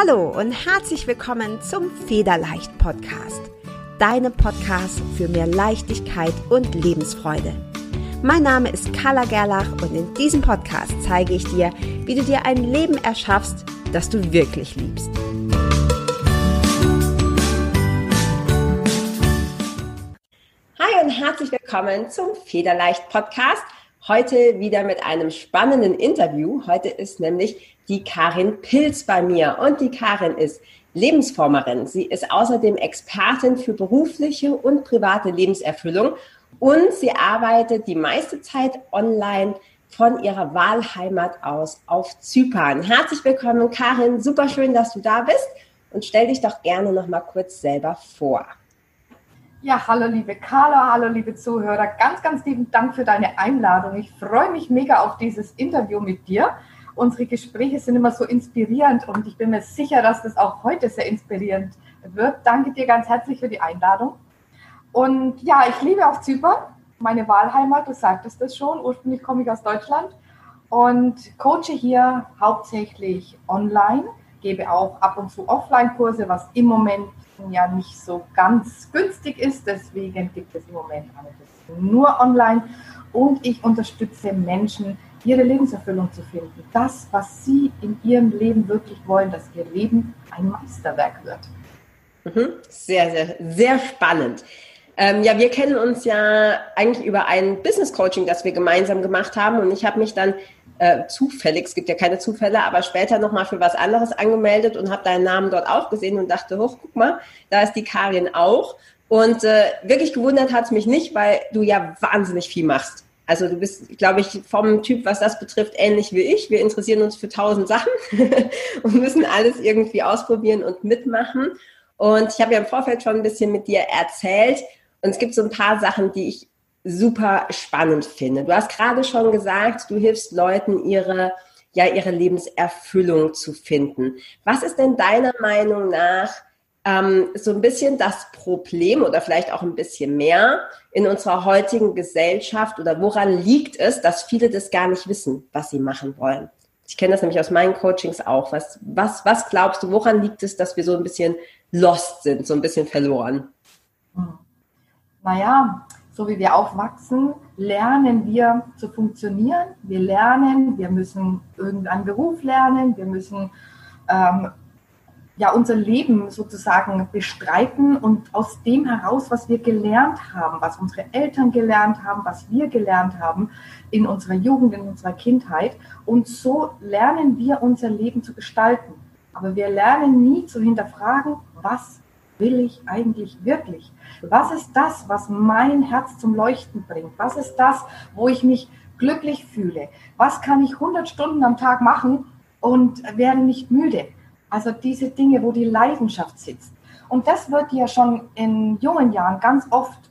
Hallo und herzlich willkommen zum Federleicht Podcast. Deinem Podcast für mehr Leichtigkeit und Lebensfreude. Mein Name ist Carla Gerlach und in diesem Podcast zeige ich dir, wie du dir ein Leben erschaffst, das du wirklich liebst. Hi und herzlich willkommen zum Federleicht Podcast. Heute wieder mit einem spannenden Interview. Heute ist nämlich die Karin Pilz bei mir und die Karin ist Lebensformerin. Sie ist außerdem Expertin für berufliche und private Lebenserfüllung und sie arbeitet die meiste Zeit online von ihrer Wahlheimat aus auf Zypern. Herzlich willkommen, Karin. Super schön, dass du da bist und stell dich doch gerne noch mal kurz selber vor. Ja, hallo liebe Carla, hallo liebe Zuhörer. Ganz, ganz lieben Dank für deine Einladung. Ich freue mich mega auf dieses Interview mit dir. Unsere Gespräche sind immer so inspirierend und ich bin mir sicher, dass das auch heute sehr inspirierend wird. Danke dir ganz herzlich für die Einladung. Und ja, ich liebe auch Zypern, meine Wahlheimat, du sagtest das schon. Ursprünglich komme ich aus Deutschland und coache hier hauptsächlich online, gebe auch ab und zu Offline-Kurse, was im Moment ja nicht so ganz günstig ist. Deswegen gibt es im Moment nur online. Und ich unterstütze Menschen, ihre Lebenserfüllung zu finden. Das, was sie in ihrem Leben wirklich wollen, dass ihr Leben ein Meisterwerk wird. Mhm. Sehr, sehr, sehr spannend. Ähm, ja, wir kennen uns ja eigentlich über ein Business Coaching, das wir gemeinsam gemacht haben. Und ich habe mich dann äh, zufällig, es gibt ja keine Zufälle, aber später nochmal für was anderes angemeldet und habe deinen Namen dort auch gesehen und dachte, hoch, guck mal, da ist die Karin auch. Und äh, wirklich gewundert hat es mich nicht, weil du ja wahnsinnig viel machst. Also du bist, glaube ich, vom Typ, was das betrifft, ähnlich wie ich. Wir interessieren uns für tausend Sachen und müssen alles irgendwie ausprobieren und mitmachen. Und ich habe ja im Vorfeld schon ein bisschen mit dir erzählt. Und es gibt so ein paar Sachen, die ich super spannend finde. Du hast gerade schon gesagt, du hilfst Leuten, ihre, ja, ihre Lebenserfüllung zu finden. Was ist denn deiner Meinung nach ähm, so ein bisschen das Problem oder vielleicht auch ein bisschen mehr in unserer heutigen Gesellschaft oder woran liegt es, dass viele das gar nicht wissen, was sie machen wollen? Ich kenne das nämlich aus meinen Coachings auch. Was, was, was glaubst du, woran liegt es, dass wir so ein bisschen lost sind, so ein bisschen verloren? Hm. Naja, so wie wir aufwachsen, lernen wir zu funktionieren. Wir lernen, wir müssen irgendeinen Beruf lernen, wir müssen ähm, ja unser Leben sozusagen bestreiten und aus dem heraus, was wir gelernt haben, was unsere Eltern gelernt haben, was wir gelernt haben in unserer Jugend, in unserer Kindheit. Und so lernen wir unser Leben zu gestalten. Aber wir lernen nie zu hinterfragen, was will ich eigentlich wirklich? Was ist das, was mein Herz zum Leuchten bringt? Was ist das, wo ich mich glücklich fühle? Was kann ich 100 Stunden am Tag machen und werde nicht müde? Also diese Dinge, wo die Leidenschaft sitzt. Und das wird ja schon in jungen Jahren ganz oft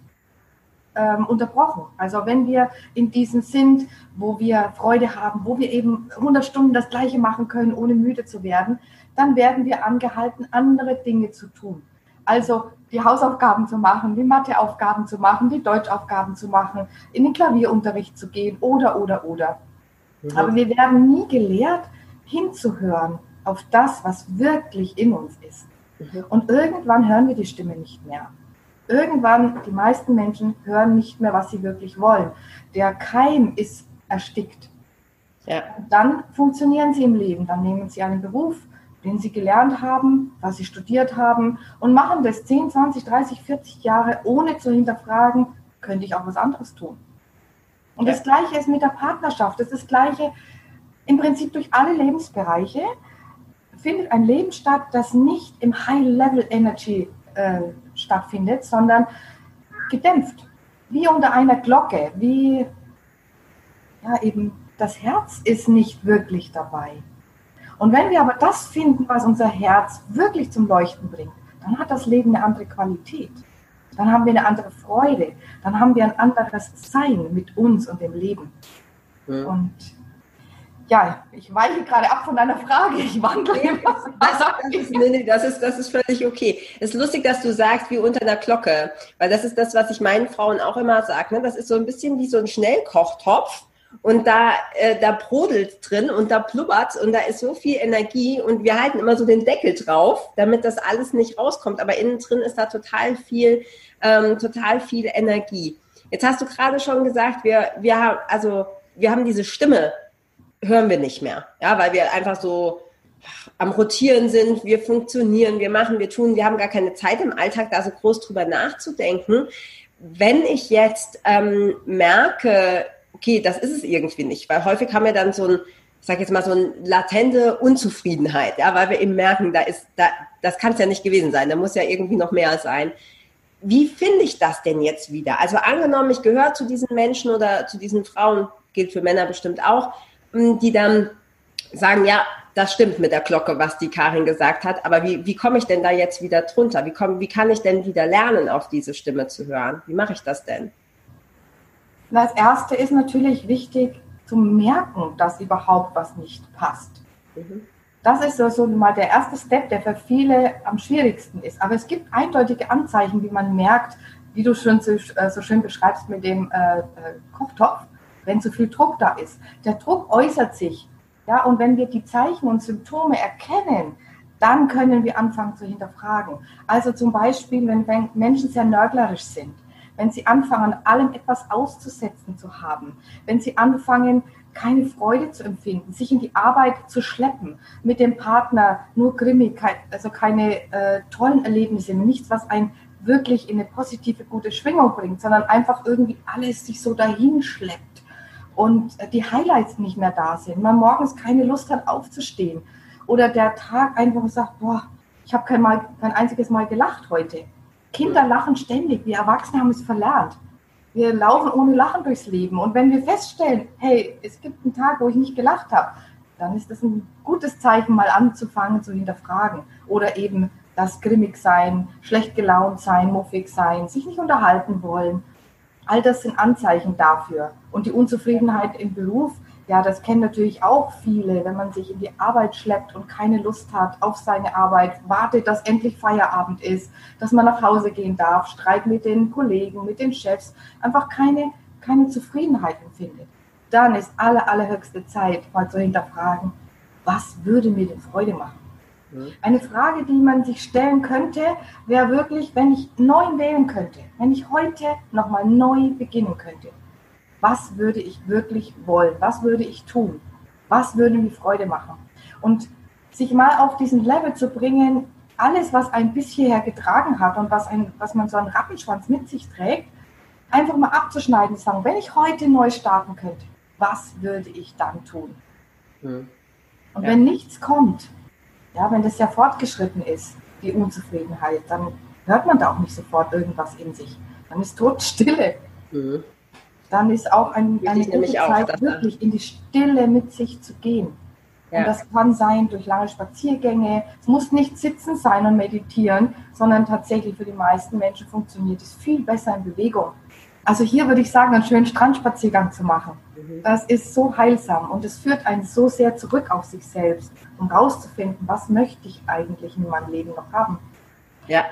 ähm, unterbrochen. Also wenn wir in diesen sind, wo wir Freude haben, wo wir eben 100 Stunden das Gleiche machen können, ohne müde zu werden, dann werden wir angehalten, andere Dinge zu tun. Also die Hausaufgaben zu machen, die Matheaufgaben zu machen, die Deutschaufgaben zu machen, in den Klavierunterricht zu gehen oder, oder, oder. Mhm. Aber wir werden nie gelehrt, hinzuhören auf das, was wirklich in uns ist. Mhm. Und irgendwann hören wir die Stimme nicht mehr. Irgendwann, die meisten Menschen hören nicht mehr, was sie wirklich wollen. Der Keim ist erstickt. Ja. dann funktionieren sie im Leben. Dann nehmen sie einen Beruf, den sie gelernt haben, was sie studiert haben und machen das 10, 20, 30, 40 Jahre, ohne zu hinterfragen, könnte ich auch was anderes tun. Und ja. das Gleiche ist mit der Partnerschaft. Das ist das Gleiche im Prinzip durch alle Lebensbereiche findet ein Leben statt, das nicht im High-Level-Energy äh, stattfindet, sondern gedämpft. Wie unter einer Glocke, wie ja eben das Herz ist nicht wirklich dabei. Und wenn wir aber das finden, was unser Herz wirklich zum Leuchten bringt, dann hat das Leben eine andere Qualität. Dann haben wir eine andere Freude. Dann haben wir ein anderes Sein mit uns und dem Leben. Ja. Und ja, ich weiche gerade ab von deiner Frage. Ich wandle nee, das, das, ist, nee, nee, das, ist, das ist völlig okay. Es ist lustig, dass du sagst, wie unter der Glocke. Weil das ist das, was ich meinen Frauen auch immer sage. Ne? Das ist so ein bisschen wie so ein Schnellkochtopf und da, äh, da brodelt drin und da blubbert und da ist so viel Energie und wir halten immer so den Deckel drauf, damit das alles nicht rauskommt. Aber innen drin ist da total viel, ähm, total viel Energie. Jetzt hast du gerade schon gesagt, wir, wir haben, also wir haben diese Stimme, hören wir nicht mehr, ja, weil wir einfach so am Rotieren sind, wir funktionieren, wir machen, wir tun, wir haben gar keine Zeit im Alltag, da so groß drüber nachzudenken. Wenn ich jetzt ähm, merke, okay, das ist es irgendwie nicht, weil häufig haben wir dann so ein, ich sage jetzt mal so eine latente Unzufriedenheit, ja, weil wir eben merken, da ist, da, das kann es ja nicht gewesen sein, da muss ja irgendwie noch mehr sein. Wie finde ich das denn jetzt wieder? Also angenommen, ich gehöre zu diesen Menschen oder zu diesen Frauen, gilt für Männer bestimmt auch, die dann sagen, ja, das stimmt mit der Glocke, was die Karin gesagt hat, aber wie, wie komme ich denn da jetzt wieder drunter? Wie, komm, wie kann ich denn wieder lernen, auf diese Stimme zu hören? Wie mache ich das denn? Das Erste ist natürlich wichtig zu merken, dass überhaupt was nicht passt. Mhm. Das ist so, so mal der erste Step, der für viele am schwierigsten ist. Aber es gibt eindeutige Anzeichen, wie man merkt, wie du schon so, äh, so schön beschreibst mit dem äh, äh, Kochtopf, wenn zu viel Druck da ist. Der Druck äußert sich. Ja, und wenn wir die Zeichen und Symptome erkennen, dann können wir anfangen zu hinterfragen. Also zum Beispiel, wenn Menschen sehr nörglerisch sind, wenn sie anfangen, allem etwas auszusetzen zu haben, wenn sie anfangen, keine Freude zu empfinden, sich in die Arbeit zu schleppen, mit dem Partner nur Grimmigkeit, also keine äh, tollen Erlebnisse, nichts, was einen wirklich in eine positive, gute Schwingung bringt, sondern einfach irgendwie alles sich so dahin schleppt und die Highlights nicht mehr da sind, man morgens keine Lust hat aufzustehen oder der Tag einfach sagt, boah, ich habe kein, kein einziges Mal gelacht heute. Kinder lachen ständig, wir Erwachsene haben es verlernt. Wir laufen ohne Lachen durchs Leben. Und wenn wir feststellen, hey, es gibt einen Tag, wo ich nicht gelacht habe, dann ist das ein gutes Zeichen, mal anzufangen zu hinterfragen. Oder eben das grimmig sein, schlecht gelaunt sein, muffig sein, sich nicht unterhalten wollen. All das sind Anzeichen dafür. Und die Unzufriedenheit im Beruf ja, das kennen natürlich auch viele, wenn man sich in die Arbeit schleppt und keine Lust hat auf seine Arbeit, wartet, dass endlich Feierabend ist, dass man nach Hause gehen darf, Streit mit den Kollegen, mit den Chefs, einfach keine, keine Zufriedenheit empfindet. Dann ist alle, allerhöchste Zeit, mal zu hinterfragen, was würde mir denn Freude machen? Eine Frage, die man sich stellen könnte, wäre wirklich, wenn ich neu wählen könnte, wenn ich heute nochmal neu beginnen könnte, was würde ich wirklich wollen, was würde ich tun, was würde mir Freude machen. Und sich mal auf diesen Level zu bringen, alles, was ein bis hierher getragen hat und was, ein, was man so einen Rappenschwanz mit sich trägt, einfach mal abzuschneiden und sagen, wenn ich heute neu starten könnte, was würde ich dann tun? Mhm. Und ja. wenn nichts kommt, ja, wenn das ja fortgeschritten ist, die Unzufriedenheit, dann hört man da auch nicht sofort irgendwas in sich. Dann ist Todstille. Mhm dann ist auch ein, eine gute Zeit, auch, wirklich in die Stille mit sich zu gehen. Ja. Und das kann sein durch lange Spaziergänge. Es muss nicht sitzen sein und meditieren, sondern tatsächlich für die meisten Menschen funktioniert es viel besser in Bewegung. Also hier würde ich sagen, einen schönen Strandspaziergang zu machen. Mhm. Das ist so heilsam und es führt einen so sehr zurück auf sich selbst, um rauszufinden, was möchte ich eigentlich in meinem Leben noch haben. Ja,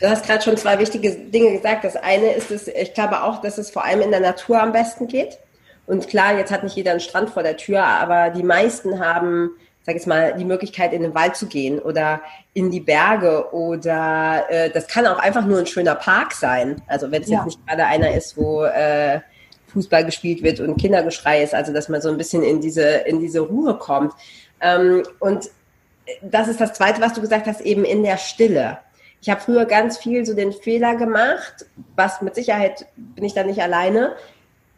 du hast gerade schon zwei wichtige Dinge gesagt. Das eine ist es, ich glaube auch, dass es vor allem in der Natur am besten geht. Und klar, jetzt hat nicht jeder einen Strand vor der Tür, aber die meisten haben, sag ich mal, die Möglichkeit, in den Wald zu gehen oder in die Berge oder äh, das kann auch einfach nur ein schöner Park sein. Also wenn es ja. jetzt nicht gerade einer ist, wo äh, Fußball gespielt wird und Kindergeschrei ist, also dass man so ein bisschen in diese, in diese Ruhe kommt. Ähm, und das ist das Zweite, was du gesagt hast, eben in der Stille. Ich habe früher ganz viel so den Fehler gemacht, was mit Sicherheit bin ich da nicht alleine,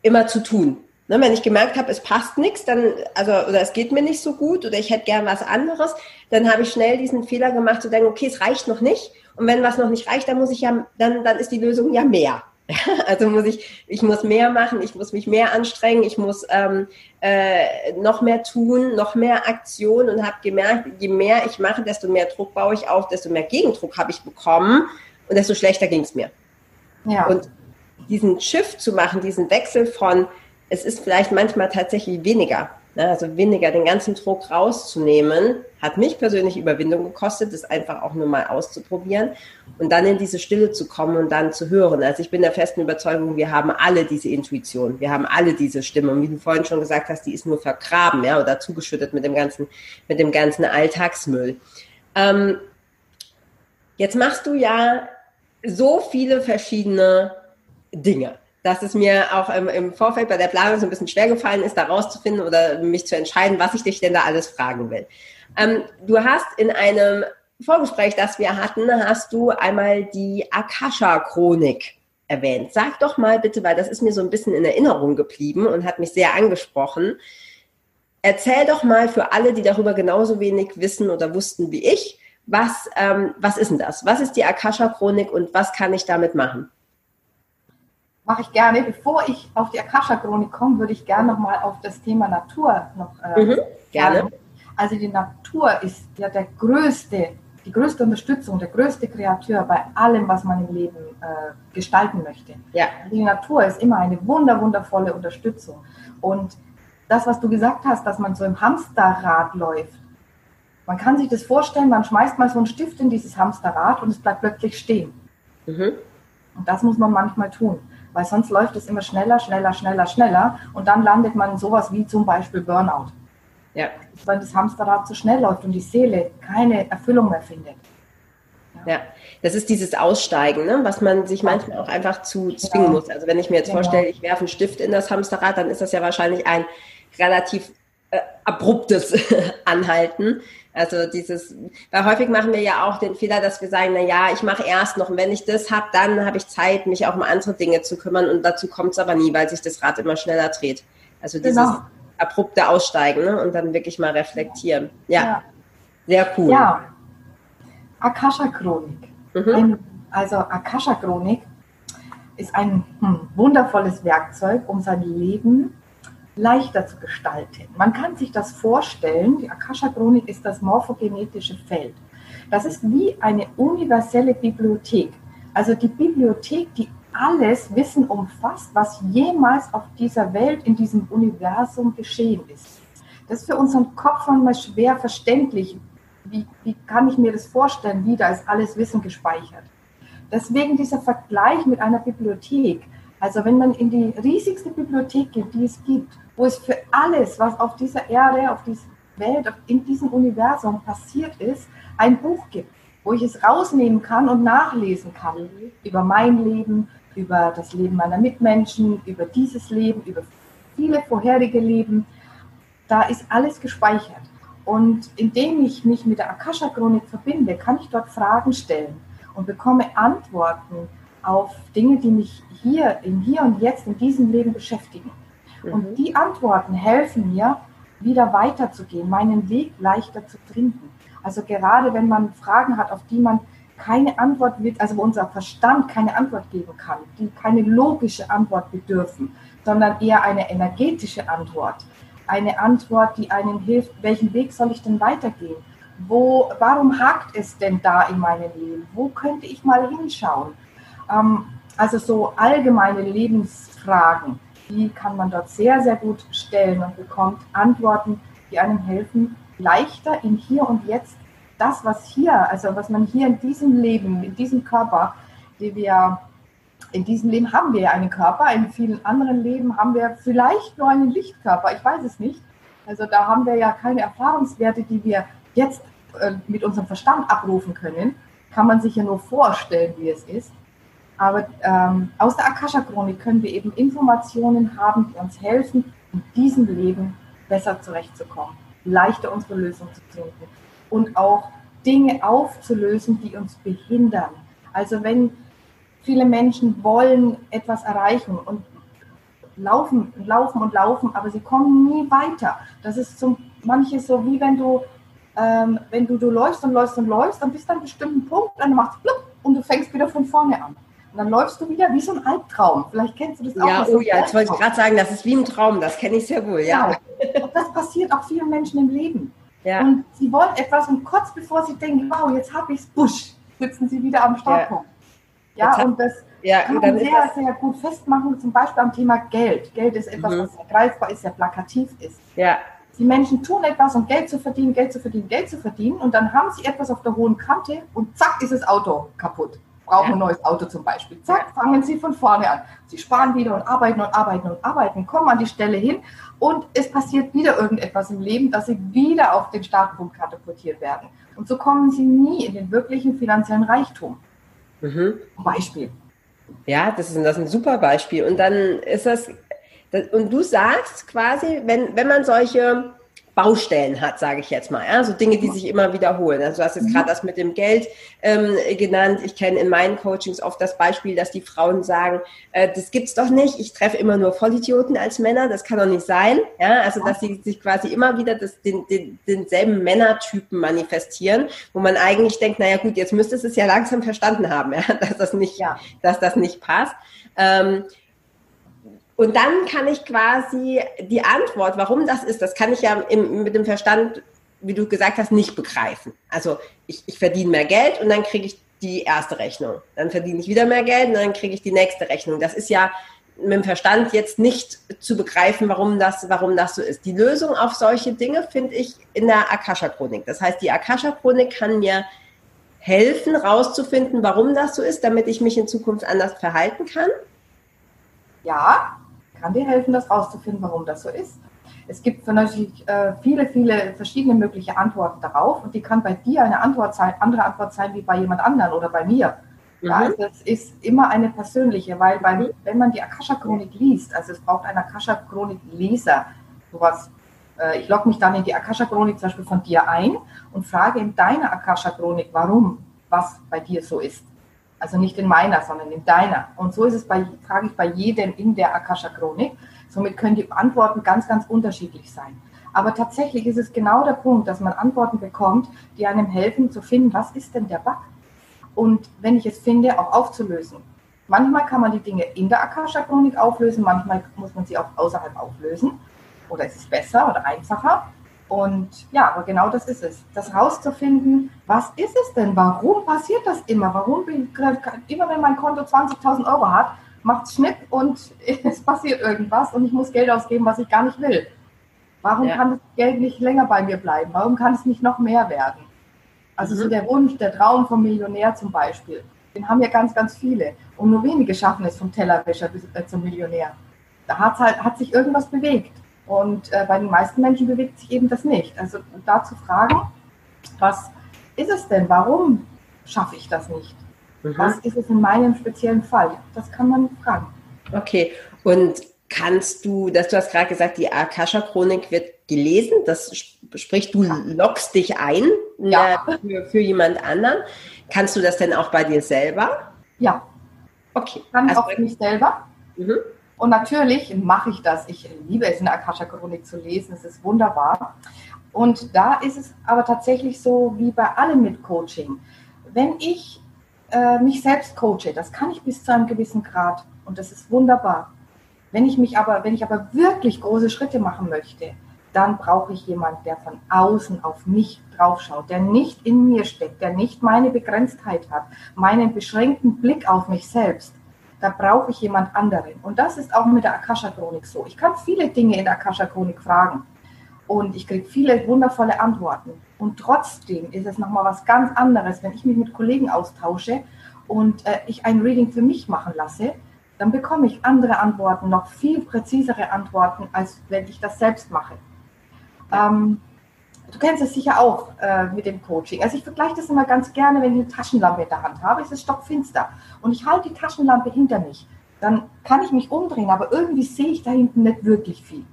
immer zu tun. Ne, wenn ich gemerkt habe, es passt nichts, dann, also, oder es geht mir nicht so gut oder ich hätte gern was anderes, dann habe ich schnell diesen Fehler gemacht, zu denken, okay, es reicht noch nicht. Und wenn was noch nicht reicht, dann muss ich ja, dann, dann ist die Lösung ja mehr. Also muss ich, ich muss mehr machen, ich muss mich mehr anstrengen, ich muss ähm, äh, noch mehr tun, noch mehr Aktion und habe gemerkt, je mehr ich mache, desto mehr Druck baue ich auf, desto mehr Gegendruck habe ich bekommen und desto schlechter ging es mir. Ja. Und diesen Shift zu machen, diesen Wechsel von, es ist vielleicht manchmal tatsächlich weniger. Ne, also weniger den ganzen Druck rauszunehmen, hat mich persönlich Überwindung gekostet, das einfach auch nur mal auszuprobieren und dann in diese Stille zu kommen und dann zu hören. Also ich bin der festen Überzeugung, wir haben alle diese Intuition, wir haben alle diese Stimme. Und wie du vorhin schon gesagt hast, die ist nur vergraben, ja, oder zugeschüttet mit dem ganzen, mit dem ganzen Alltagsmüll. Ähm, jetzt machst du ja so viele verschiedene Dinge dass es mir auch im, im, Vorfeld bei der Planung so ein bisschen schwer gefallen ist, da rauszufinden oder mich zu entscheiden, was ich dich denn da alles fragen will. Ähm, du hast in einem Vorgespräch, das wir hatten, hast du einmal die Akasha-Chronik erwähnt. Sag doch mal bitte, weil das ist mir so ein bisschen in Erinnerung geblieben und hat mich sehr angesprochen. Erzähl doch mal für alle, die darüber genauso wenig wissen oder wussten wie ich, was, ähm, was ist denn das? Was ist die Akasha-Chronik und was kann ich damit machen? Mache ich gerne. Bevor ich auf die Akasha-Chronik komme, würde ich gerne nochmal auf das Thema Natur noch äh, mhm, gerne. Also die Natur ist ja der größte, die größte Unterstützung, der größte Kreateur bei allem, was man im Leben äh, gestalten möchte. Ja. Die Natur ist immer eine wunder, wundervolle Unterstützung. Und das, was du gesagt hast, dass man so im Hamsterrad läuft, man kann sich das vorstellen, man schmeißt mal so einen Stift in dieses Hamsterrad und es bleibt plötzlich stehen. Mhm. Und das muss man manchmal tun weil sonst läuft es immer schneller, schneller, schneller, schneller und dann landet man in sowas wie zum Beispiel Burnout. Ja. Weil das Hamsterrad zu schnell läuft und die Seele keine Erfüllung mehr findet. Ja. ja. das ist dieses Aussteigen, ne? was man sich manchmal auch einfach zu zwingen genau. muss. Also wenn ich mir jetzt genau. vorstelle, ich werfe einen Stift in das Hamsterrad, dann ist das ja wahrscheinlich ein relativ äh, abruptes Anhalten. Also dieses, weil häufig machen wir ja auch den Fehler, dass wir sagen, na ja, ich mache erst noch und wenn ich das habe, dann habe ich Zeit, mich auch um andere Dinge zu kümmern und dazu kommt es aber nie, weil sich das Rad immer schneller dreht. Also dieses genau. abrupte Aussteigen ne? und dann wirklich mal reflektieren. Ja, ja. sehr cool. Ja, Akasha-Chronik. Mhm. Also Akasha-Chronik ist ein hm, wundervolles Werkzeug, um sein Leben leichter zu gestalten. Man kann sich das vorstellen, die Akasha-Chronik ist das morphogenetische Feld. Das ist wie eine universelle Bibliothek. Also die Bibliothek, die alles Wissen umfasst, was jemals auf dieser Welt, in diesem Universum geschehen ist. Das ist für unseren Kopf manchmal schwer verständlich. Wie, wie kann ich mir das vorstellen? Wie, da ist alles Wissen gespeichert. Deswegen dieser Vergleich mit einer Bibliothek. Also wenn man in die riesigste Bibliothek geht, die es gibt, wo es für alles, was auf dieser Erde, auf dieser Welt, in diesem Universum passiert ist, ein Buch gibt, wo ich es rausnehmen kann und nachlesen kann über mein Leben, über das Leben meiner Mitmenschen, über dieses Leben, über viele vorherige Leben. Da ist alles gespeichert. Und indem ich mich mit der Akasha-Chronik verbinde, kann ich dort Fragen stellen und bekomme Antworten auf Dinge, die mich hier, im Hier und Jetzt, in diesem Leben beschäftigen. Und mhm. die Antworten helfen mir, wieder weiterzugehen, meinen Weg leichter zu finden. Also gerade wenn man Fragen hat, auf die man keine Antwort wird, also wo unser Verstand keine Antwort geben kann, die keine logische Antwort bedürfen, sondern eher eine energetische Antwort. Eine Antwort, die einem hilft, welchen Weg soll ich denn weitergehen? Wo, warum hakt es denn da in meinem Leben? Wo könnte ich mal hinschauen? Ähm, also so allgemeine Lebensfragen die kann man dort sehr, sehr gut stellen und bekommt Antworten, die einem helfen, leichter im Hier und Jetzt das, was hier, also was man hier in diesem Leben, in diesem Körper, die wir, in diesem Leben haben wir ja einen Körper, in vielen anderen Leben haben wir vielleicht nur einen Lichtkörper, ich weiß es nicht. Also da haben wir ja keine Erfahrungswerte, die wir jetzt äh, mit unserem Verstand abrufen können. Kann man sich ja nur vorstellen, wie es ist. Aber ähm, aus der Akasha-Chronik können wir eben Informationen haben, die uns helfen, in diesem Leben besser zurechtzukommen, leichter unsere Lösung zu finden und auch Dinge aufzulösen, die uns behindern. Also wenn viele Menschen wollen etwas erreichen und laufen, laufen und laufen, aber sie kommen nie weiter. Das ist so manches so wie wenn du ähm, wenn du, du läufst und läufst und läufst, dann bist du an einem bestimmten Punkt, dann machst du und du fängst wieder von vorne an. Und dann läufst du wieder wie so ein Albtraum. Vielleicht kennst du das auch. Ja, oh ja, jetzt wollte ich gerade sagen, das ist wie ein Traum, das kenne ich sehr wohl, ja. ja. Und das passiert auch vielen Menschen im Leben. Ja. Und sie wollen etwas und kurz bevor sie denken, wow, jetzt habe ich es, busch, sitzen sie wieder am Startpunkt. Ja, ja und das ja, kann man sehr, sehr gut festmachen, zum Beispiel am Thema Geld. Geld ist etwas, mhm. was sehr greifbar ist, sehr plakativ ist. Ja. Die Menschen tun etwas, um Geld zu verdienen, Geld zu verdienen, Geld zu verdienen und dann haben sie etwas auf der hohen Kante und zack ist das Auto kaputt. Brauchen ein neues Auto zum Beispiel. Zack, fangen sie von vorne an. Sie sparen wieder und arbeiten und arbeiten und arbeiten, kommen an die Stelle hin und es passiert wieder irgendetwas im Leben, dass sie wieder auf den Startpunkt katapultiert werden. Und so kommen sie nie in den wirklichen finanziellen Reichtum. Mhm. Beispiel. Ja, das ist, das ist ein super Beispiel. Und dann ist das, das und du sagst quasi, wenn, wenn man solche Baustellen hat, sage ich jetzt mal. Ja? So Dinge, die sich immer wiederholen. Also du hast jetzt mhm. gerade das mit dem Geld ähm, genannt. Ich kenne in meinen Coachings oft das Beispiel, dass die Frauen sagen, äh, das gibt's doch nicht. Ich treffe immer nur Vollidioten als Männer. Das kann doch nicht sein. Ja? Also dass sie sich quasi immer wieder das, den, den, denselben Männertypen manifestieren, wo man eigentlich denkt, naja gut, jetzt müsste es ja langsam verstanden haben, ja? dass das nicht, ja. dass das nicht passt. Ähm, und dann kann ich quasi die Antwort, warum das ist, das kann ich ja im, mit dem Verstand, wie du gesagt hast, nicht begreifen. Also ich, ich verdiene mehr Geld und dann kriege ich die erste Rechnung. Dann verdiene ich wieder mehr Geld und dann kriege ich die nächste Rechnung. Das ist ja mit dem Verstand jetzt nicht zu begreifen, warum das, warum das so ist. Die Lösung auf solche Dinge finde ich in der Akasha-Chronik. Das heißt, die Akasha-Chronik kann mir helfen, rauszufinden, warum das so ist, damit ich mich in Zukunft anders verhalten kann. Ja, kann dir helfen, das rauszufinden, warum das so ist. Es gibt natürlich äh, viele, viele verschiedene mögliche Antworten darauf und die kann bei dir eine Antwort sein, andere Antwort sein wie bei jemand anderen oder bei mir. Mhm. Ja, also es ist immer eine persönliche, weil bei, mhm. wenn man die Akasha-Chronik liest, also es braucht einen Akasha-Chronik-Leser, sowas. Äh, ich logge mich dann in die Akasha-Chronik zum Beispiel von dir ein und frage in deiner Akasha-Chronik, warum, was bei dir so ist. Also nicht in meiner, sondern in deiner. Und so ist es bei, frage ich bei jedem in der Akasha-Chronik. Somit können die Antworten ganz, ganz unterschiedlich sein. Aber tatsächlich ist es genau der Punkt, dass man Antworten bekommt, die einem helfen zu finden, was ist denn der Bug? Und wenn ich es finde, auch aufzulösen. Manchmal kann man die Dinge in der Akasha-Chronik auflösen, manchmal muss man sie auch außerhalb auflösen. Oder ist es besser oder einfacher? Und ja, aber genau das ist es. Das rauszufinden, was ist es denn? Warum passiert das immer? Warum bin ich, immer wenn mein Konto 20.000 Euro hat, macht es Schnitt und es passiert irgendwas und ich muss Geld ausgeben, was ich gar nicht will. Warum ja. kann das Geld nicht länger bei mir bleiben? Warum kann es nicht noch mehr werden? Also mhm. so der Wunsch, der Traum vom Millionär zum Beispiel, den haben ja ganz, ganz viele. Und nur wenige schaffen es vom Tellerwäscher bis äh, zum Millionär. Da halt, hat sich irgendwas bewegt. Und äh, bei den meisten Menschen bewegt sich eben das nicht. Also da zu fragen, was ist es denn? Warum schaffe ich das nicht? Mhm. Was ist es in meinem speziellen Fall? Das kann man fragen. Okay, und kannst du, dass du hast gerade gesagt, die Akasha-Chronik wird gelesen, das sprich, du ja. lockst dich ein ja. äh, für, für jemand anderen. Kannst du das denn auch bei dir selber? Ja. Okay. Kann also, auch für mich selber. Mhm. Und natürlich mache ich das. Ich liebe es, in der Akasha-Chronik zu lesen. Es ist wunderbar. Und da ist es aber tatsächlich so wie bei allem mit Coaching. Wenn ich äh, mich selbst coache, das kann ich bis zu einem gewissen Grad und das ist wunderbar. Wenn ich mich aber, wenn ich aber wirklich große Schritte machen möchte, dann brauche ich jemanden, der von außen auf mich draufschaut, der nicht in mir steckt, der nicht meine Begrenztheit hat, meinen beschränkten Blick auf mich selbst, da brauche ich jemand anderen. Und das ist auch mit der Akasha-Chronik so. Ich kann viele Dinge in der Akasha-Chronik fragen und ich kriege viele wundervolle Antworten. Und trotzdem ist es nochmal was ganz anderes, wenn ich mich mit Kollegen austausche und äh, ich ein Reading für mich machen lasse, dann bekomme ich andere Antworten, noch viel präzisere Antworten, als wenn ich das selbst mache. Ähm, Du kennst es sicher auch äh, mit dem Coaching. Also ich vergleiche das immer ganz gerne, wenn ich eine Taschenlampe in der Hand habe, ist es stockfinster und ich halte die Taschenlampe hinter mich. Dann kann ich mich umdrehen, aber irgendwie sehe ich da hinten nicht wirklich viel.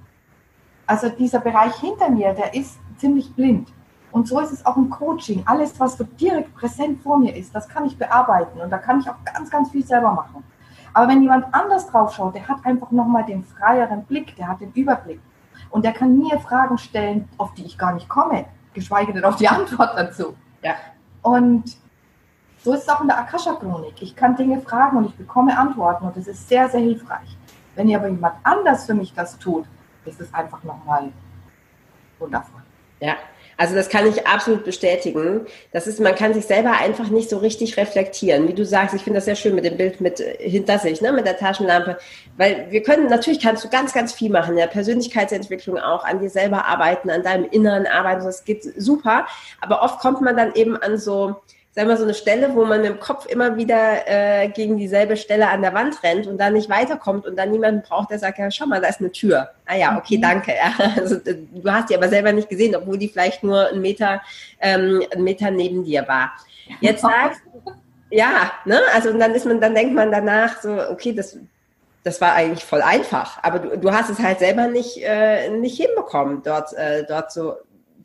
Also dieser Bereich hinter mir, der ist ziemlich blind. Und so ist es auch im Coaching. Alles, was so direkt präsent vor mir ist, das kann ich bearbeiten und da kann ich auch ganz, ganz viel selber machen. Aber wenn jemand anders drauf schaut, der hat einfach nochmal den freieren Blick, der hat den Überblick. Und der kann mir Fragen stellen, auf die ich gar nicht komme, geschweige denn auf die Antwort dazu. Ja. Und so ist es auch in der Akasha-Chronik. Ich kann Dinge fragen und ich bekomme Antworten und das ist sehr, sehr hilfreich. Wenn ihr aber jemand anders für mich das tut, ist es einfach nochmal wundervoll. Ja, Also das kann ich absolut bestätigen. Das ist, man kann sich selber einfach nicht so richtig reflektieren. Wie du sagst, ich finde das sehr schön mit dem Bild mit äh, hinter sich, ne, mit der Taschenlampe. Weil wir können, natürlich kannst du ganz, ganz viel machen, ja, Persönlichkeitsentwicklung auch, an dir selber arbeiten, an deinem Inneren arbeiten, das geht super. Aber oft kommt man dann eben an so, sagen wir so eine Stelle, wo man dem Kopf immer wieder äh, gegen dieselbe Stelle an der Wand rennt und dann nicht weiterkommt und dann niemanden braucht, der sagt, ja, schau mal, da ist eine Tür. Ah ja, okay, mhm. danke. Ja. Also, du hast die aber selber nicht gesehen, obwohl die vielleicht nur einen Meter, ähm, einen Meter neben dir war. Jetzt sagst ja, ne? Also und dann ist man, dann denkt man danach so, okay, das, das war eigentlich voll einfach, aber du, du hast es halt selber nicht, äh, nicht hinbekommen, dort, äh, dort so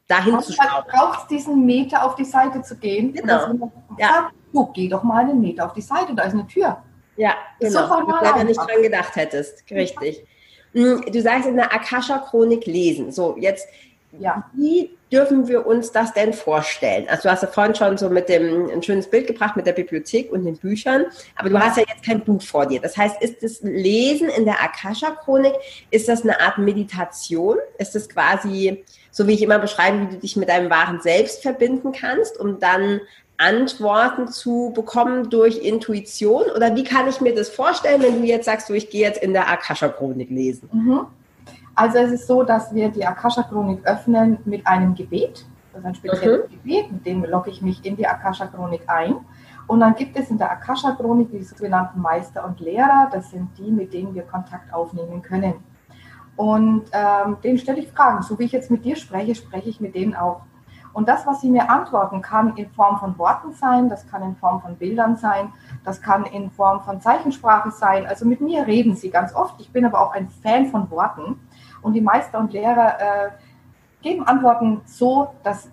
dahin Aber zu schauen. Du brauchst diesen Meter auf die Seite zu gehen. Genau. Ja. Du, geh doch mal einen Meter auf die Seite, da ist eine Tür. Ja, genau. So du leider nicht dran gedacht hättest. Richtig. Hm, du sagst in der Akasha-Chronik lesen. So, jetzt, ja. wie dürfen wir uns das denn vorstellen? Also du hast ja vorhin schon so mit dem ein schönes Bild gebracht mit der Bibliothek und den Büchern, aber du hast ja jetzt kein Buch vor dir. Das heißt, ist das Lesen in der Akasha-Chronik, ist das eine Art Meditation? Ist das quasi so wie ich immer beschreibe, wie du dich mit deinem wahren Selbst verbinden kannst, um dann Antworten zu bekommen durch Intuition? Oder wie kann ich mir das vorstellen, wenn du jetzt sagst, so, ich gehe jetzt in der Akasha-Chronik lesen? Mhm. Also es ist so, dass wir die Akasha-Chronik öffnen mit einem Gebet. Das ist ein spezielles mhm. Gebet, mit dem logge ich mich in die Akasha-Chronik ein. Und dann gibt es in der Akasha-Chronik die sogenannten Meister und Lehrer. Das sind die, mit denen wir Kontakt aufnehmen können. Und ähm, denen stelle ich Fragen. So wie ich jetzt mit dir spreche, spreche ich mit denen auch. Und das, was sie mir antworten, kann in Form von Worten sein, das kann in Form von Bildern sein, das kann in Form von Zeichensprache sein. Also mit mir reden sie ganz oft. Ich bin aber auch ein Fan von Worten. Und die Meister und Lehrer äh, geben Antworten so, dass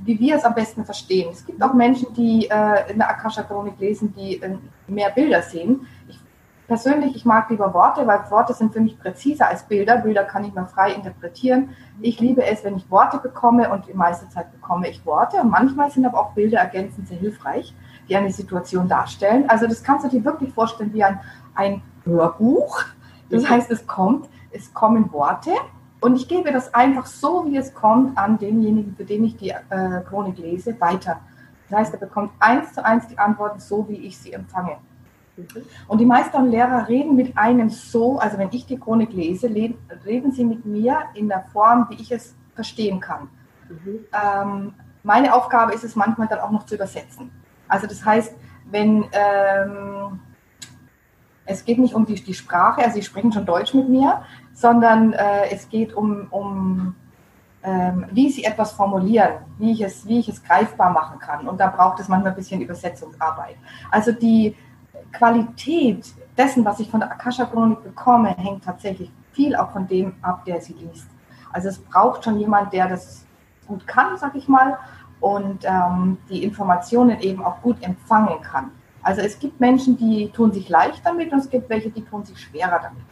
wie wir es am besten verstehen. Es gibt auch Menschen, die äh, in der Akasha-Chronik lesen, die äh, mehr Bilder sehen. Ich persönlich, ich mag lieber Worte, weil Worte sind für mich präziser als Bilder. Bilder kann ich mal frei interpretieren. Ich liebe es, wenn ich Worte bekomme und die meiste Zeit bekomme ich Worte. Und manchmal sind aber auch Bilder ergänzend sehr hilfreich, die eine Situation darstellen. Also das kannst du dir wirklich vorstellen wie ein, ein Hörbuch. Das heißt, es kommt, es kommen Worte und ich gebe das einfach so, wie es kommt, an denjenigen, für den ich die äh, Chronik lese, weiter. Das heißt, er bekommt eins zu eins die Antworten so, wie ich sie empfange. Und die Meister und Lehrer reden mit einem so, also wenn ich die Chronik lese, reden sie mit mir in der Form, wie ich es verstehen kann. Mhm. Ähm, meine Aufgabe ist es manchmal dann auch noch zu übersetzen. Also das heißt, wenn ähm, es geht nicht um die, die Sprache, also sie sprechen schon Deutsch mit mir, sondern äh, es geht um, um ähm, wie sie etwas formulieren, wie ich, es, wie ich es greifbar machen kann. Und da braucht es manchmal ein bisschen Übersetzungsarbeit. Also die, Qualität dessen, was ich von der Akasha-Chronik bekomme, hängt tatsächlich viel auch von dem ab, der sie liest. Also es braucht schon jemand, der das gut kann, sag ich mal, und ähm, die Informationen eben auch gut empfangen kann. Also es gibt Menschen, die tun sich leicht damit und es gibt welche, die tun sich schwerer damit.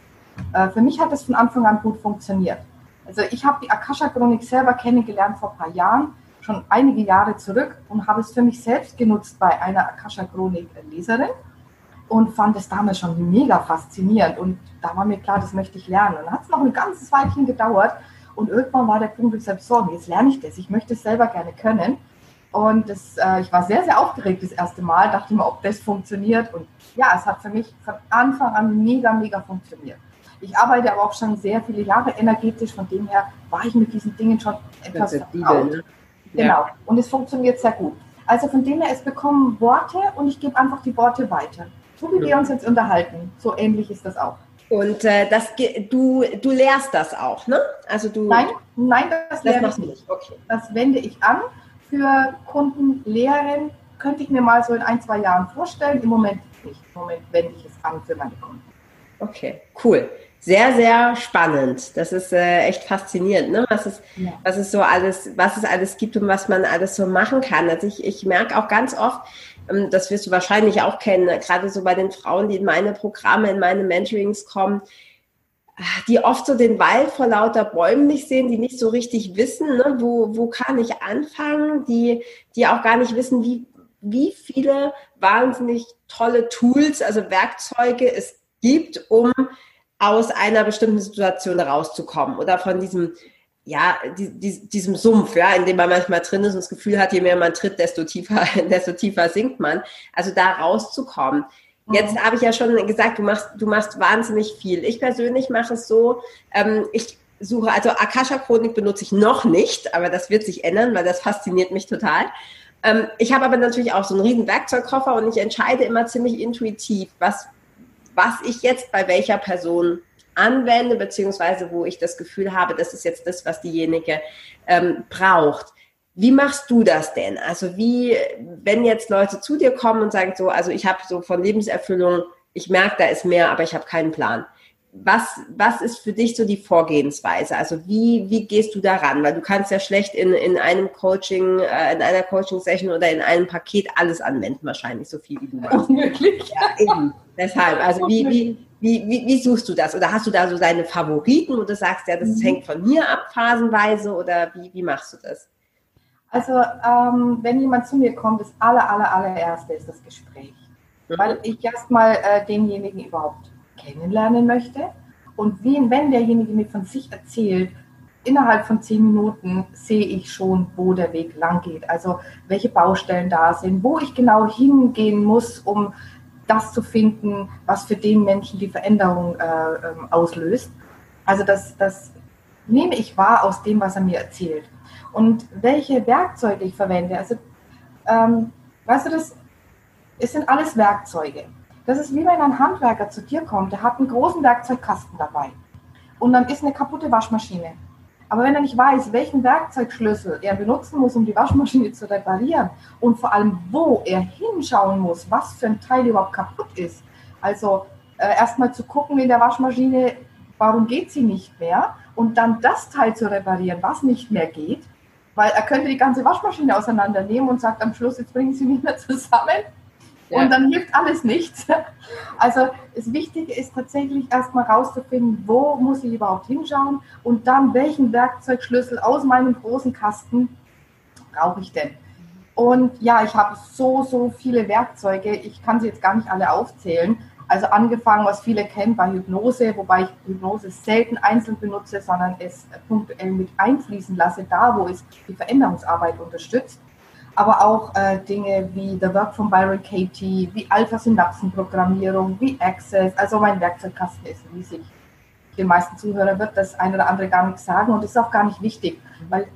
Äh, für mich hat es von Anfang an gut funktioniert. Also ich habe die Akasha-Chronik selber kennengelernt vor ein paar Jahren, schon einige Jahre zurück und habe es für mich selbst genutzt bei einer Akasha-Chronik-Leserin und fand es damals schon mega faszinierend. Und da war mir klar, das möchte ich lernen. Und dann hat es noch ein ganzes Weilchen gedauert. Und irgendwann war der Punkt, ich sagte, so, jetzt lerne ich das. Ich möchte es selber gerne können. Und das, äh, ich war sehr, sehr aufgeregt das erste Mal, dachte mir, ob das funktioniert. Und ja, es hat für mich von Anfang an mega, mega funktioniert. Ich arbeite aber auch schon sehr viele Jahre energetisch, von dem her war ich mit diesen Dingen schon etwas vertraut. Ne? Genau. Ja. Und es funktioniert sehr gut. Also von dem her, es bekommen Worte und ich gebe einfach die Worte weiter. So wie wir uns jetzt unterhalten, so ähnlich ist das auch. Und äh, das, du, du lehrst das auch, ne? Also du. Nein, nein, das, das lehre ich nicht. Okay. Das wende ich an für Kunden, Lehren. Könnte ich mir mal so in ein, zwei Jahren vorstellen. Im Moment nicht. Im Moment wende ich es an für meine Kunden. Okay, cool. Sehr, sehr spannend. Das ist äh, echt faszinierend, ne? was, es, ja. was es so alles, was es alles gibt und was man alles so machen kann. Also ich, ich merke auch ganz oft, das wirst du wahrscheinlich auch kennen, gerade so bei den Frauen, die in meine Programme, in meine Mentorings kommen, die oft so den Wald vor lauter Bäumen nicht sehen, die nicht so richtig wissen, ne, wo, wo kann ich anfangen, die, die auch gar nicht wissen, wie, wie viele wahnsinnig tolle Tools, also Werkzeuge es gibt, um aus einer bestimmten Situation rauszukommen oder von diesem ja, die, die, diesem Sumpf, ja, in dem man manchmal drin ist und das Gefühl hat, je mehr man tritt, desto tiefer, desto tiefer sinkt man. Also da rauszukommen. Jetzt mhm. habe ich ja schon gesagt, du machst, du machst wahnsinnig viel. Ich persönlich mache es so, ähm, ich suche, also Akasha-Chronik benutze ich noch nicht, aber das wird sich ändern, weil das fasziniert mich total. Ähm, ich habe aber natürlich auch so einen riesen Werkzeugkoffer und ich entscheide immer ziemlich intuitiv, was, was ich jetzt bei welcher Person anwende, beziehungsweise wo ich das Gefühl habe, das ist jetzt das, was diejenige ähm, braucht. Wie machst du das denn? Also wie, wenn jetzt Leute zu dir kommen und sagen so, also ich habe so von Lebenserfüllung, ich merke, da ist mehr, aber ich habe keinen Plan. Was, was ist für dich so die Vorgehensweise? Also wie, wie gehst du daran? Weil du kannst ja schlecht in, in einem Coaching, äh, in einer Coaching-Session oder in einem Paket alles anwenden, wahrscheinlich so viel wie du machst. Unmöglich. Ja, eben. Deshalb, also wie, wie, wie, wie, wie suchst du das? Oder hast du da so deine Favoriten, wo du sagst, ja, das mhm. hängt von mir ab, phasenweise, oder wie, wie machst du das? Also, ähm, wenn jemand zu mir kommt, das aller, aller, allererste ist das Gespräch. Mhm. Weil ich erstmal äh, denjenigen überhaupt kennenlernen möchte. Und wie, wenn derjenige mir von sich erzählt, innerhalb von zehn Minuten sehe ich schon, wo der Weg lang geht. Also welche Baustellen da sind, wo ich genau hingehen muss, um das zu finden, was für den Menschen die Veränderung äh, ähm, auslöst. Also das, das nehme ich wahr aus dem, was er mir erzählt. Und welche Werkzeuge ich verwende, also ähm, weißt du, das es sind alles Werkzeuge. Das ist wie wenn ein Handwerker zu dir kommt, der hat einen großen Werkzeugkasten dabei und dann ist eine kaputte Waschmaschine. Aber wenn er nicht weiß, welchen Werkzeugschlüssel er benutzen muss, um die Waschmaschine zu reparieren und vor allem, wo er hinschauen muss, was für ein Teil überhaupt kaputt ist, also äh, erstmal zu gucken in der Waschmaschine, warum geht sie nicht mehr? Und dann das Teil zu reparieren, was nicht mehr geht, weil er könnte die ganze Waschmaschine auseinandernehmen und sagt am Schluss, jetzt bringen sie nicht mehr zusammen und dann hilft alles nichts. Also das Wichtige ist tatsächlich erstmal rauszufinden, wo muss ich überhaupt hinschauen und dann welchen Werkzeugschlüssel aus meinem großen Kasten brauche ich denn. Und ja, ich habe so, so viele Werkzeuge, ich kann sie jetzt gar nicht alle aufzählen. Also angefangen, was viele kennen bei Hypnose, wobei ich Hypnose selten einzeln benutze, sondern es punktuell mit einfließen lasse, da wo es die Veränderungsarbeit unterstützt aber auch äh, Dinge wie The Work von Byron Katie, wie Alpha-Synapsen-Programmierung, wie Access. Also mein Werkzeugkasten ist riesig. Den meisten Zuhörern wird das eine oder andere gar nichts sagen und ist auch gar nicht wichtig, weil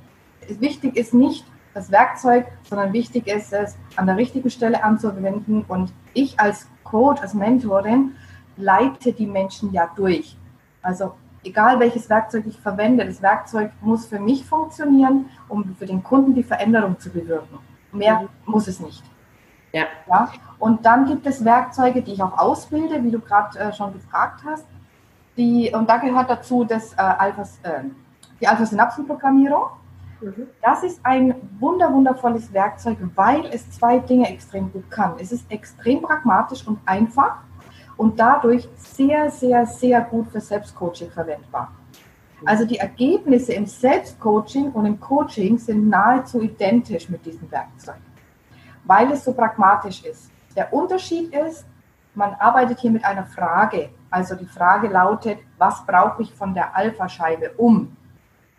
wichtig ist nicht das Werkzeug, sondern wichtig ist es, an der richtigen Stelle anzuwenden und ich als Coach, als Mentorin leite die Menschen ja durch. Also egal welches Werkzeug ich verwende, das Werkzeug muss für mich funktionieren, um für den Kunden die Veränderung zu bewirken. Mehr mhm. muss es nicht. Ja. ja. Und dann gibt es Werkzeuge, die ich auch ausbilde, wie du gerade äh, schon gefragt hast. Die, und da gehört dazu das, äh, Alphas, äh, die Alpha-Synapsen-Programmierung. Mhm. Das ist ein wunder, wundervolles Werkzeug, weil es zwei Dinge extrem gut kann. Es ist extrem pragmatisch und einfach und dadurch sehr, sehr, sehr gut für Selbstcoaching verwendbar. Also die Ergebnisse im Selbstcoaching und im Coaching sind nahezu identisch mit diesem Werkzeug, weil es so pragmatisch ist. Der Unterschied ist, man arbeitet hier mit einer Frage. Also die Frage lautet, was brauche ich von der Alpha-Scheibe um?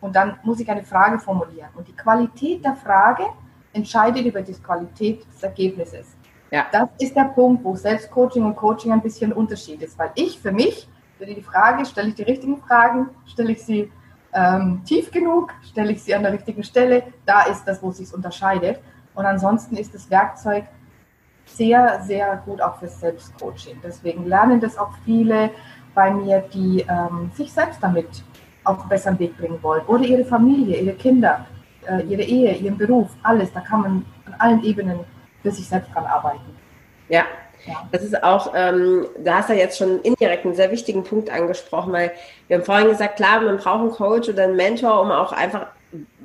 Und dann muss ich eine Frage formulieren. Und die Qualität der Frage entscheidet über die Qualität des Ergebnisses. Ja. Das ist der Punkt, wo Selbstcoaching und Coaching ein bisschen Unterschied ist, weil ich für mich stelle die Frage, stelle ich die richtigen Fragen, stelle ich sie ähm, tief genug, stelle ich sie an der richtigen Stelle, da ist das, wo es sich unterscheidet. Und ansonsten ist das Werkzeug sehr, sehr gut auch fürs Selbstcoaching. Deswegen lernen das auch viele bei mir, die ähm, sich selbst damit auf einen besseren Weg bringen wollen. Oder ihre Familie, ihre Kinder, äh, ihre Ehe, ihren Beruf, alles. Da kann man an allen Ebenen für sich selbst dran arbeiten. Ja, das ist auch, ähm, da hast du ja jetzt schon indirekt einen sehr wichtigen Punkt angesprochen, weil wir haben vorhin gesagt, klar, man braucht einen Coach oder einen Mentor, um auch einfach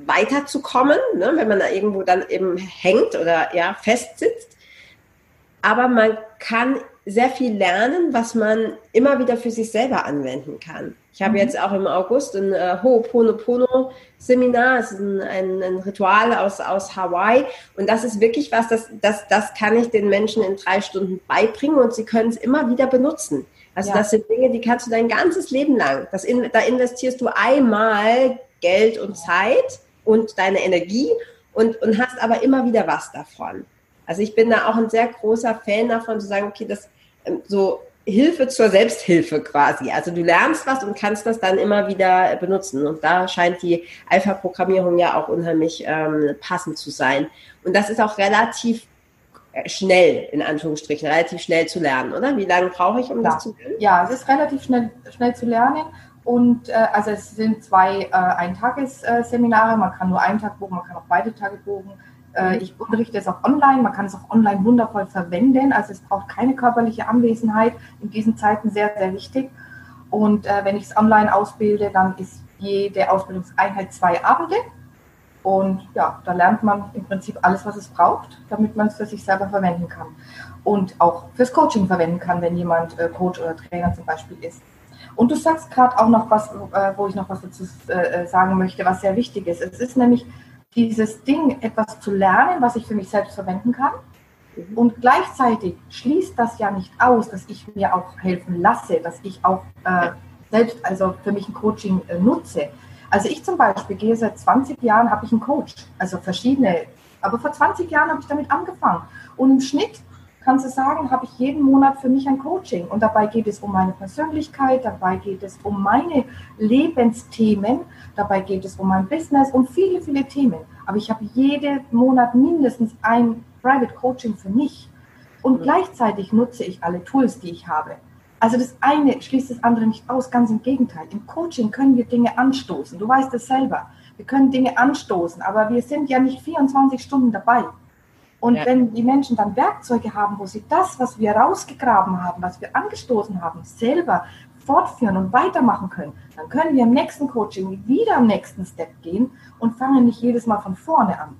weiterzukommen, ne, wenn man da irgendwo dann eben hängt oder ja festsitzt. Aber man kann sehr viel lernen, was man immer wieder für sich selber anwenden kann. Ich habe mhm. jetzt auch im August ein äh, Ho'oponopono-Seminar, es ist ein, ein, ein, Ritual aus, aus Hawaii und das ist wirklich was, das, das, das kann ich den Menschen in drei Stunden beibringen und sie können es immer wieder benutzen. Also ja. das sind Dinge, die kannst du dein ganzes Leben lang, das in, da investierst du einmal Geld und Zeit und deine Energie und, und hast aber immer wieder was davon. Also ich bin da auch ein sehr großer Fan davon, zu sagen, okay, das so Hilfe zur Selbsthilfe quasi. Also du lernst was und kannst das dann immer wieder benutzen. Und da scheint die Alpha-Programmierung ja auch unheimlich ähm, passend zu sein. Und das ist auch relativ äh, schnell, in Anführungsstrichen, relativ schnell zu lernen, oder? Wie lange brauche ich, um ja. das zu lernen? Ja, es ist relativ schnell, schnell zu lernen. Und äh, also es sind zwei äh, Eintagesseminare, man kann nur einen Tag buchen, man kann auch beide Tage buchen. Äh, ich unterrichte es auch online, man kann es auch online wundervoll verwenden, also es braucht keine körperliche Anwesenheit, in diesen Zeiten sehr, sehr wichtig. Und äh, wenn ich es online ausbilde, dann ist jede Ausbildungseinheit zwei Abende. Und ja, da lernt man im Prinzip alles, was es braucht, damit man es für sich selber verwenden kann. Und auch fürs Coaching verwenden kann, wenn jemand äh, Coach oder Trainer zum Beispiel ist. Und du sagst gerade auch noch was, äh, wo ich noch was dazu äh, sagen möchte, was sehr wichtig ist. Es ist nämlich dieses Ding, etwas zu lernen, was ich für mich selbst verwenden kann. Mhm. Und gleichzeitig schließt das ja nicht aus, dass ich mir auch helfen lasse, dass ich auch äh, selbst also für mich ein Coaching äh, nutze. Also ich zum Beispiel gehe seit 20 Jahren, habe ich einen Coach, also verschiedene, aber vor 20 Jahren habe ich damit angefangen. Und im Schnitt kannst du sagen, habe ich jeden Monat für mich ein Coaching. Und dabei geht es um meine Persönlichkeit, dabei geht es um meine Lebensthemen, dabei geht es um mein Business, um viele, viele Themen. Aber ich habe jeden Monat mindestens ein Private Coaching für mich. Und gleichzeitig nutze ich alle Tools, die ich habe. Also das eine schließt das andere nicht aus, ganz im Gegenteil. Im Coaching können wir Dinge anstoßen. Du weißt es selber. Wir können Dinge anstoßen, aber wir sind ja nicht 24 Stunden dabei. Und ja. wenn die Menschen dann Werkzeuge haben, wo sie das, was wir rausgegraben haben, was wir angestoßen haben, selber fortführen und weitermachen können, dann können wir im nächsten Coaching wieder am nächsten Step gehen und fangen nicht jedes Mal von vorne an.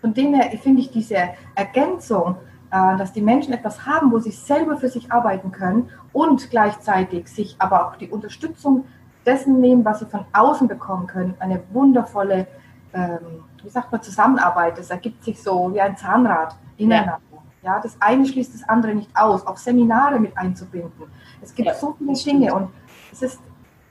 Von dem her finde ich diese Ergänzung, äh, dass die Menschen etwas haben, wo sie selber für sich arbeiten können und gleichzeitig sich aber auch die Unterstützung dessen nehmen, was sie von außen bekommen können, eine wundervolle ähm, wie sagt man, Zusammenarbeit. Das ergibt sich so wie ein Zahnrad ineinander. Ja. ja. das eine schließt das andere nicht aus, auch Seminare mit einzubinden. Es gibt ja, so viele Dinge und es ist,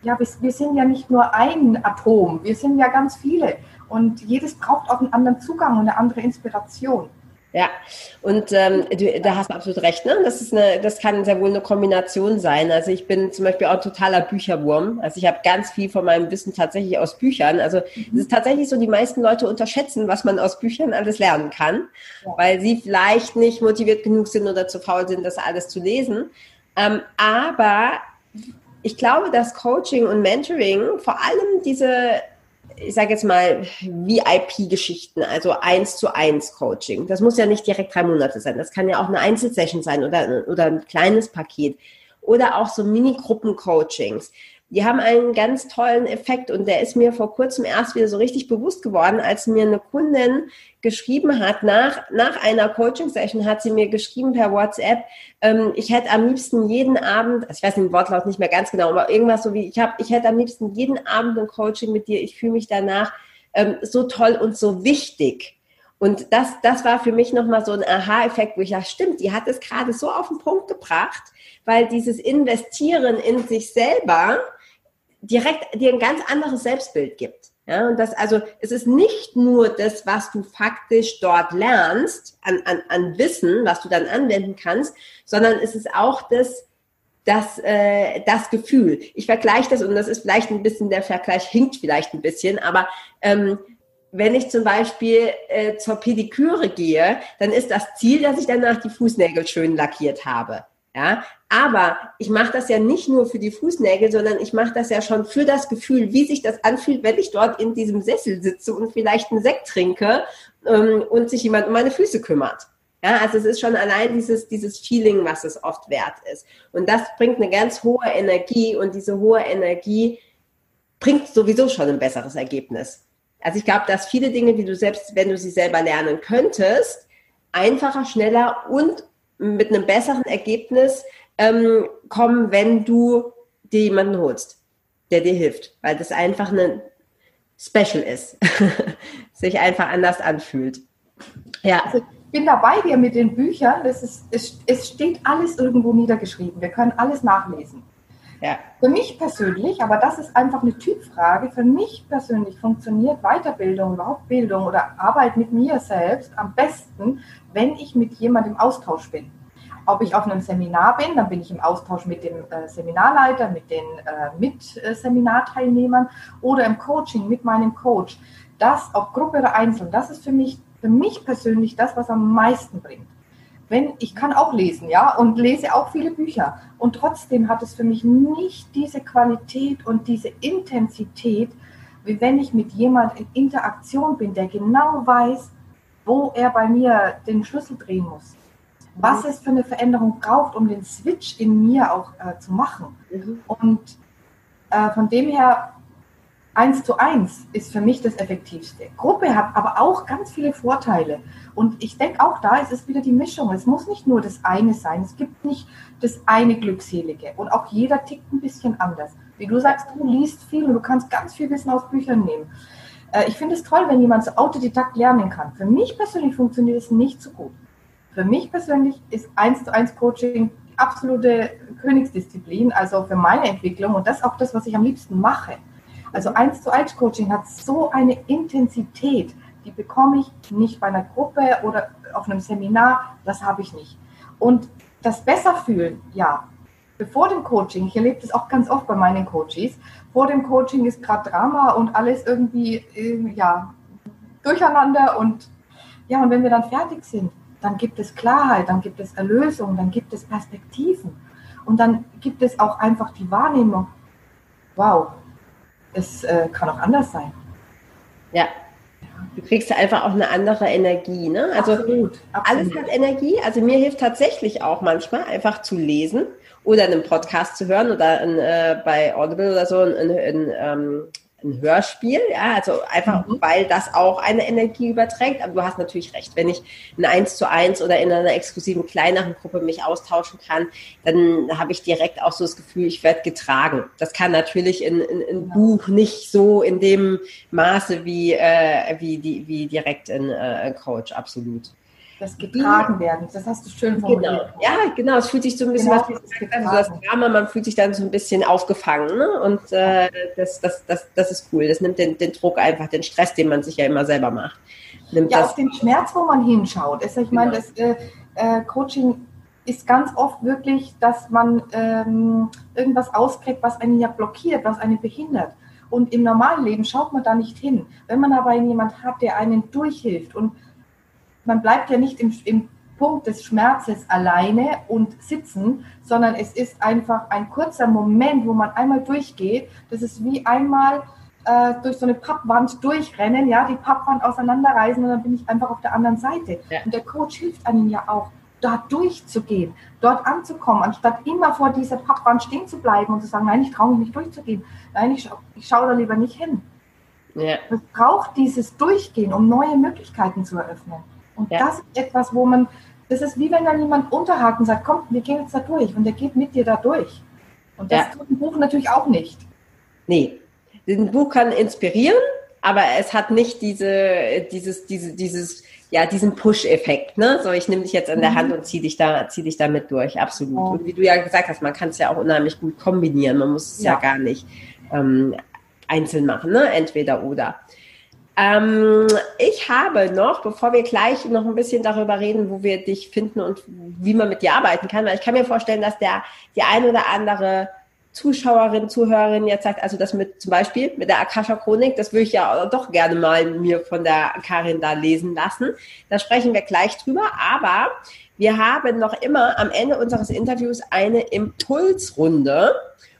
ja, wir, wir sind ja nicht nur ein Atom, wir sind ja ganz viele und jedes braucht auch einen anderen Zugang und eine andere Inspiration. Ja, und ähm, du, da hast du absolut recht, ne? Das ist eine, das kann sehr wohl eine Kombination sein. Also ich bin zum Beispiel auch ein totaler Bücherwurm. Also ich habe ganz viel von meinem Wissen tatsächlich aus Büchern. Also mhm. es ist tatsächlich so, die meisten Leute unterschätzen, was man aus Büchern alles lernen kann, ja. weil sie vielleicht nicht motiviert genug sind oder zu faul sind, das alles zu lesen. Ähm, aber ich glaube, dass Coaching und Mentoring vor allem diese ich sage jetzt mal, VIP-Geschichten, also eins zu eins Coaching. Das muss ja nicht direkt drei Monate sein. Das kann ja auch eine Einzelsession sein oder, oder ein kleines Paket. Oder auch so Mini-Gruppen-Coachings die haben einen ganz tollen Effekt und der ist mir vor kurzem erst wieder so richtig bewusst geworden, als mir eine Kundin geschrieben hat, nach, nach einer Coaching-Session hat sie mir geschrieben per WhatsApp, ähm, ich hätte am liebsten jeden Abend, also ich weiß den Wortlaut nicht mehr ganz genau, aber irgendwas so wie, ich habe, ich hätte am liebsten jeden Abend ein Coaching mit dir, ich fühle mich danach ähm, so toll und so wichtig. Und das, das war für mich nochmal so ein Aha-Effekt, wo ich dachte, stimmt, die hat es gerade so auf den Punkt gebracht, weil dieses Investieren in sich selber, direkt dir ein ganz anderes Selbstbild gibt. Ja, und das, also, es ist nicht nur das, was du faktisch dort lernst, an, an, an Wissen, was du dann anwenden kannst, sondern es ist auch das, das, äh, das Gefühl. Ich vergleiche das, und das ist vielleicht ein bisschen, der Vergleich hinkt vielleicht ein bisschen, aber ähm, wenn ich zum Beispiel äh, zur Pediküre gehe, dann ist das Ziel, dass ich danach die Fußnägel schön lackiert habe. Ja, aber ich mache das ja nicht nur für die Fußnägel, sondern ich mache das ja schon für das Gefühl, wie sich das anfühlt, wenn ich dort in diesem Sessel sitze und vielleicht einen Sekt trinke ähm, und sich jemand um meine Füße kümmert. Ja, also es ist schon allein dieses, dieses Feeling, was es oft wert ist. Und das bringt eine ganz hohe Energie und diese hohe Energie bringt sowieso schon ein besseres Ergebnis. Also ich glaube, dass viele Dinge, die du selbst, wenn du sie selber lernen könntest, einfacher, schneller und mit einem besseren Ergebnis ähm, kommen, wenn du dir jemanden holst, der dir hilft, weil das einfach ein Special ist, sich einfach anders anfühlt. Ja. Also ich bin dabei dir mit den Büchern, das ist, es, es steht alles irgendwo niedergeschrieben, wir können alles nachlesen. Ja. Für mich persönlich, aber das ist einfach eine Typfrage, für mich persönlich funktioniert Weiterbildung, überhaupt Bildung oder Arbeit mit mir selbst am besten, wenn ich mit jemandem im Austausch bin. Ob ich auf einem Seminar bin, dann bin ich im Austausch mit dem äh, Seminarleiter, mit den äh, Mitseminarteilnehmern oder im Coaching mit meinem Coach. Das, ob Gruppe oder Einzeln, das ist für mich, für mich persönlich das, was am meisten bringt. Wenn, ich kann auch lesen, ja, und lese auch viele Bücher. Und trotzdem hat es für mich nicht diese Qualität und diese Intensität, wie wenn ich mit jemand in Interaktion bin, der genau weiß, wo er bei mir den Schlüssel drehen muss. Was es für eine Veränderung braucht, um den Switch in mir auch äh, zu machen. Mhm. Und äh, von dem her eins zu eins ist für mich das Effektivste. Gruppe hat aber auch ganz viele Vorteile. Und ich denke auch da ist es wieder die Mischung. Es muss nicht nur das eine sein. Es gibt nicht das eine Glückselige. Und auch jeder tickt ein bisschen anders. Wie du sagst, du liest viel und du kannst ganz viel Wissen aus Büchern nehmen. Äh, ich finde es toll, wenn jemand so autodidakt lernen kann. Für mich persönlich funktioniert es nicht so gut. Für mich persönlich ist eins zu eins Coaching die absolute Königsdisziplin, also für meine Entwicklung und das ist auch das, was ich am liebsten mache. Also eins zu eins Coaching hat so eine Intensität, die bekomme ich nicht bei einer Gruppe oder auf einem Seminar, das habe ich nicht. Und das Besserfühlen, ja, bevor dem Coaching, ich erlebe das auch ganz oft bei meinen Coaches, vor dem Coaching ist gerade Drama und alles irgendwie, äh, ja, durcheinander und ja, und wenn wir dann fertig sind, dann gibt es Klarheit, dann gibt es Erlösung, dann gibt es Perspektiven und dann gibt es auch einfach die Wahrnehmung, wow, es äh, kann auch anders sein. Ja. Du kriegst einfach auch eine andere Energie. Ne? Also absolut, absolut. alles hat Energie. Also mir hilft tatsächlich auch manchmal einfach zu lesen oder einen Podcast zu hören oder ein, äh, bei Audible oder so ein, ein, ein ähm, ein Hörspiel, ja, also einfach, mhm. weil das auch eine Energie überträgt. Aber du hast natürlich recht, wenn ich ein Eins zu eins oder in einer exklusiven kleineren Gruppe mich austauschen kann, dann habe ich direkt auch so das Gefühl, ich werde getragen. Das kann natürlich in, in, in. Buch nicht so in dem Maße wie, äh, wie, die, wie direkt in äh, Coach, absolut das getragen werden. Das hast du schön formuliert. Genau. Ja, genau. Es fühlt sich so ein bisschen genau, was wie also das Drama, man fühlt sich dann so ein bisschen aufgefangen. Ne? Und äh, das, das, das, das ist cool. Das nimmt den, den Druck einfach, den Stress, den man sich ja immer selber macht. Nimmt ja, auf den Schmerz, wo man hinschaut. Also ich meine, genau. das äh, äh, Coaching ist ganz oft wirklich, dass man ähm, irgendwas auskriegt, was einen ja blockiert, was einen behindert. Und im normalen Leben schaut man da nicht hin. Wenn man aber jemand hat, der einen durchhilft und man bleibt ja nicht im, im Punkt des Schmerzes alleine und sitzen, sondern es ist einfach ein kurzer Moment, wo man einmal durchgeht. Das ist wie einmal äh, durch so eine Pappwand durchrennen, ja, die Pappwand auseinanderreißen und dann bin ich einfach auf der anderen Seite. Ja. Und der Coach hilft einem ja auch, dort durchzugehen, dort anzukommen, anstatt immer vor dieser Pappwand stehen zu bleiben und zu sagen, nein, ich traue mich nicht durchzugehen. Nein, ich, scha ich schaue da lieber nicht hin. Ja. Es braucht dieses Durchgehen, um neue Möglichkeiten zu eröffnen. Und ja. das ist etwas, wo man, das ist wie wenn dann jemand unterhakt und sagt, komm, wir gehen jetzt da durch und der geht mit dir da durch. Und das ja. tut ein Buch natürlich auch nicht. Nee, ein Buch kann inspirieren, aber es hat nicht diese, dieses, diese, dieses, ja, diesen Push-Effekt, ne? So, ich nehme dich jetzt an der mhm. Hand und zieh dich da, zieh dich damit durch, absolut. Oh. Und wie du ja gesagt hast, man kann es ja auch unheimlich gut kombinieren. Man muss es ja, ja gar nicht ähm, einzeln machen, ne? Entweder oder. Ähm, ich habe noch, bevor wir gleich noch ein bisschen darüber reden, wo wir dich finden und wie man mit dir arbeiten kann, weil ich kann mir vorstellen, dass der die ein oder andere Zuschauerin, Zuhörerin jetzt sagt, also das mit zum Beispiel mit der Akasha Chronik, das würde ich ja doch gerne mal mir von der Karin da lesen lassen. Da sprechen wir gleich drüber, aber wir haben noch immer am Ende unseres Interviews eine Impulsrunde.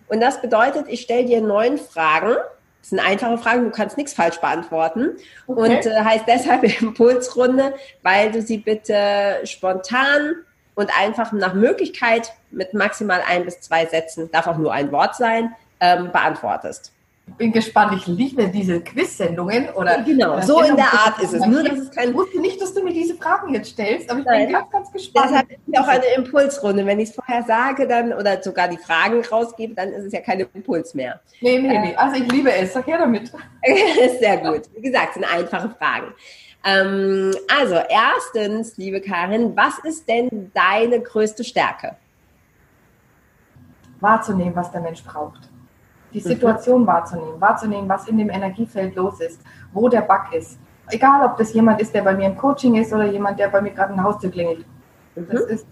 Und das bedeutet, ich stelle dir neun Fragen das sind einfache Fragen, du kannst nichts falsch beantworten. Okay. Und äh, heißt deshalb Impulsrunde, weil du sie bitte spontan und einfach nach Möglichkeit mit maximal ein bis zwei Sätzen, darf auch nur ein Wort sein, ähm, beantwortest bin gespannt. Ich liebe diese Quiz-Sendungen. Oder genau, so in der Art ist es. Nur, dass es kein ich wusste nicht, dass du mir diese Fragen jetzt stellst, aber ich Nein. bin ganz, ganz gespannt. Deshalb ist es auch eine Impulsrunde. Wenn ich es vorher sage dann oder sogar die Fragen rausgebe, dann ist es ja kein Impuls mehr. Nee, nee, äh, nee. Also ich liebe es. Sag her damit. Sehr gut. Wie gesagt, sind einfache Fragen. Ähm, also, erstens, liebe Karin, was ist denn deine größte Stärke? wahrzunehmen, was der Mensch braucht. Die Situation mhm. wahrzunehmen, wahrzunehmen, was in dem Energiefeld los ist, wo der Bug ist. Egal, ob das jemand ist, der bei mir im Coaching ist oder jemand, der bei mir gerade ein Haustür klingelt. Mhm. Das ist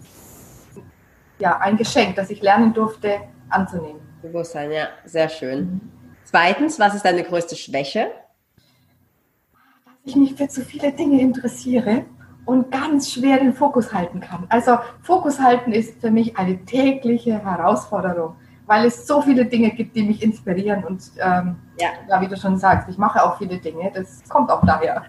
ja ein Geschenk, das ich lernen durfte anzunehmen. Bewusstsein, ja, sehr schön. Mhm. Zweitens, was ist deine größte Schwäche? Dass ich mich für zu viele Dinge interessiere und ganz schwer den Fokus halten kann. Also Fokus halten ist für mich eine tägliche Herausforderung, weil es so viele Dinge gibt, die mich inspirieren und ähm, ja. ja. wie du schon sagst, ich mache auch viele Dinge. Das kommt auch daher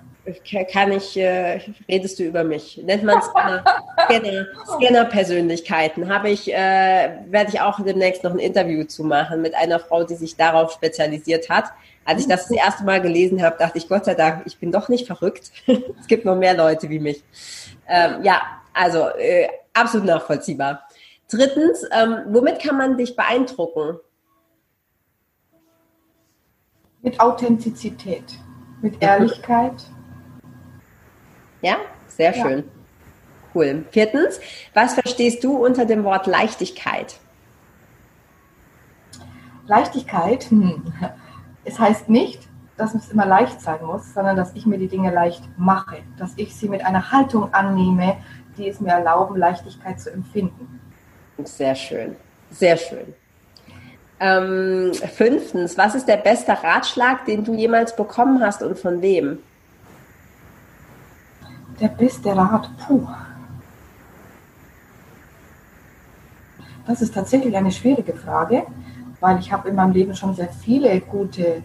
kann ich, äh, redest du über mich? Nennt man Scanner, Scanner, Scanner-Persönlichkeiten. Habe ich, äh, werde ich auch demnächst noch ein Interview zu machen mit einer Frau, die sich darauf spezialisiert hat. Als ich das das erste Mal gelesen habe, dachte ich, Gott sei Dank, ich bin doch nicht verrückt. es gibt noch mehr Leute wie mich. Ähm, ja, also äh, absolut nachvollziehbar. Drittens, ähm, womit kann man dich beeindrucken? Mit Authentizität, mit Ehrlichkeit. Ja, sehr schön. Ja. Cool. Viertens, was verstehst du unter dem Wort Leichtigkeit? Leichtigkeit, hm. es heißt nicht, dass es immer leicht sein muss, sondern dass ich mir die Dinge leicht mache, dass ich sie mit einer Haltung annehme, die es mir erlauben, Leichtigkeit zu empfinden. Sehr schön, sehr schön. Ähm, fünftens, was ist der beste Ratschlag, den du jemals bekommen hast und von wem? Der beste Rat, puh. Das ist tatsächlich eine schwierige Frage, weil ich habe in meinem Leben schon sehr viele gute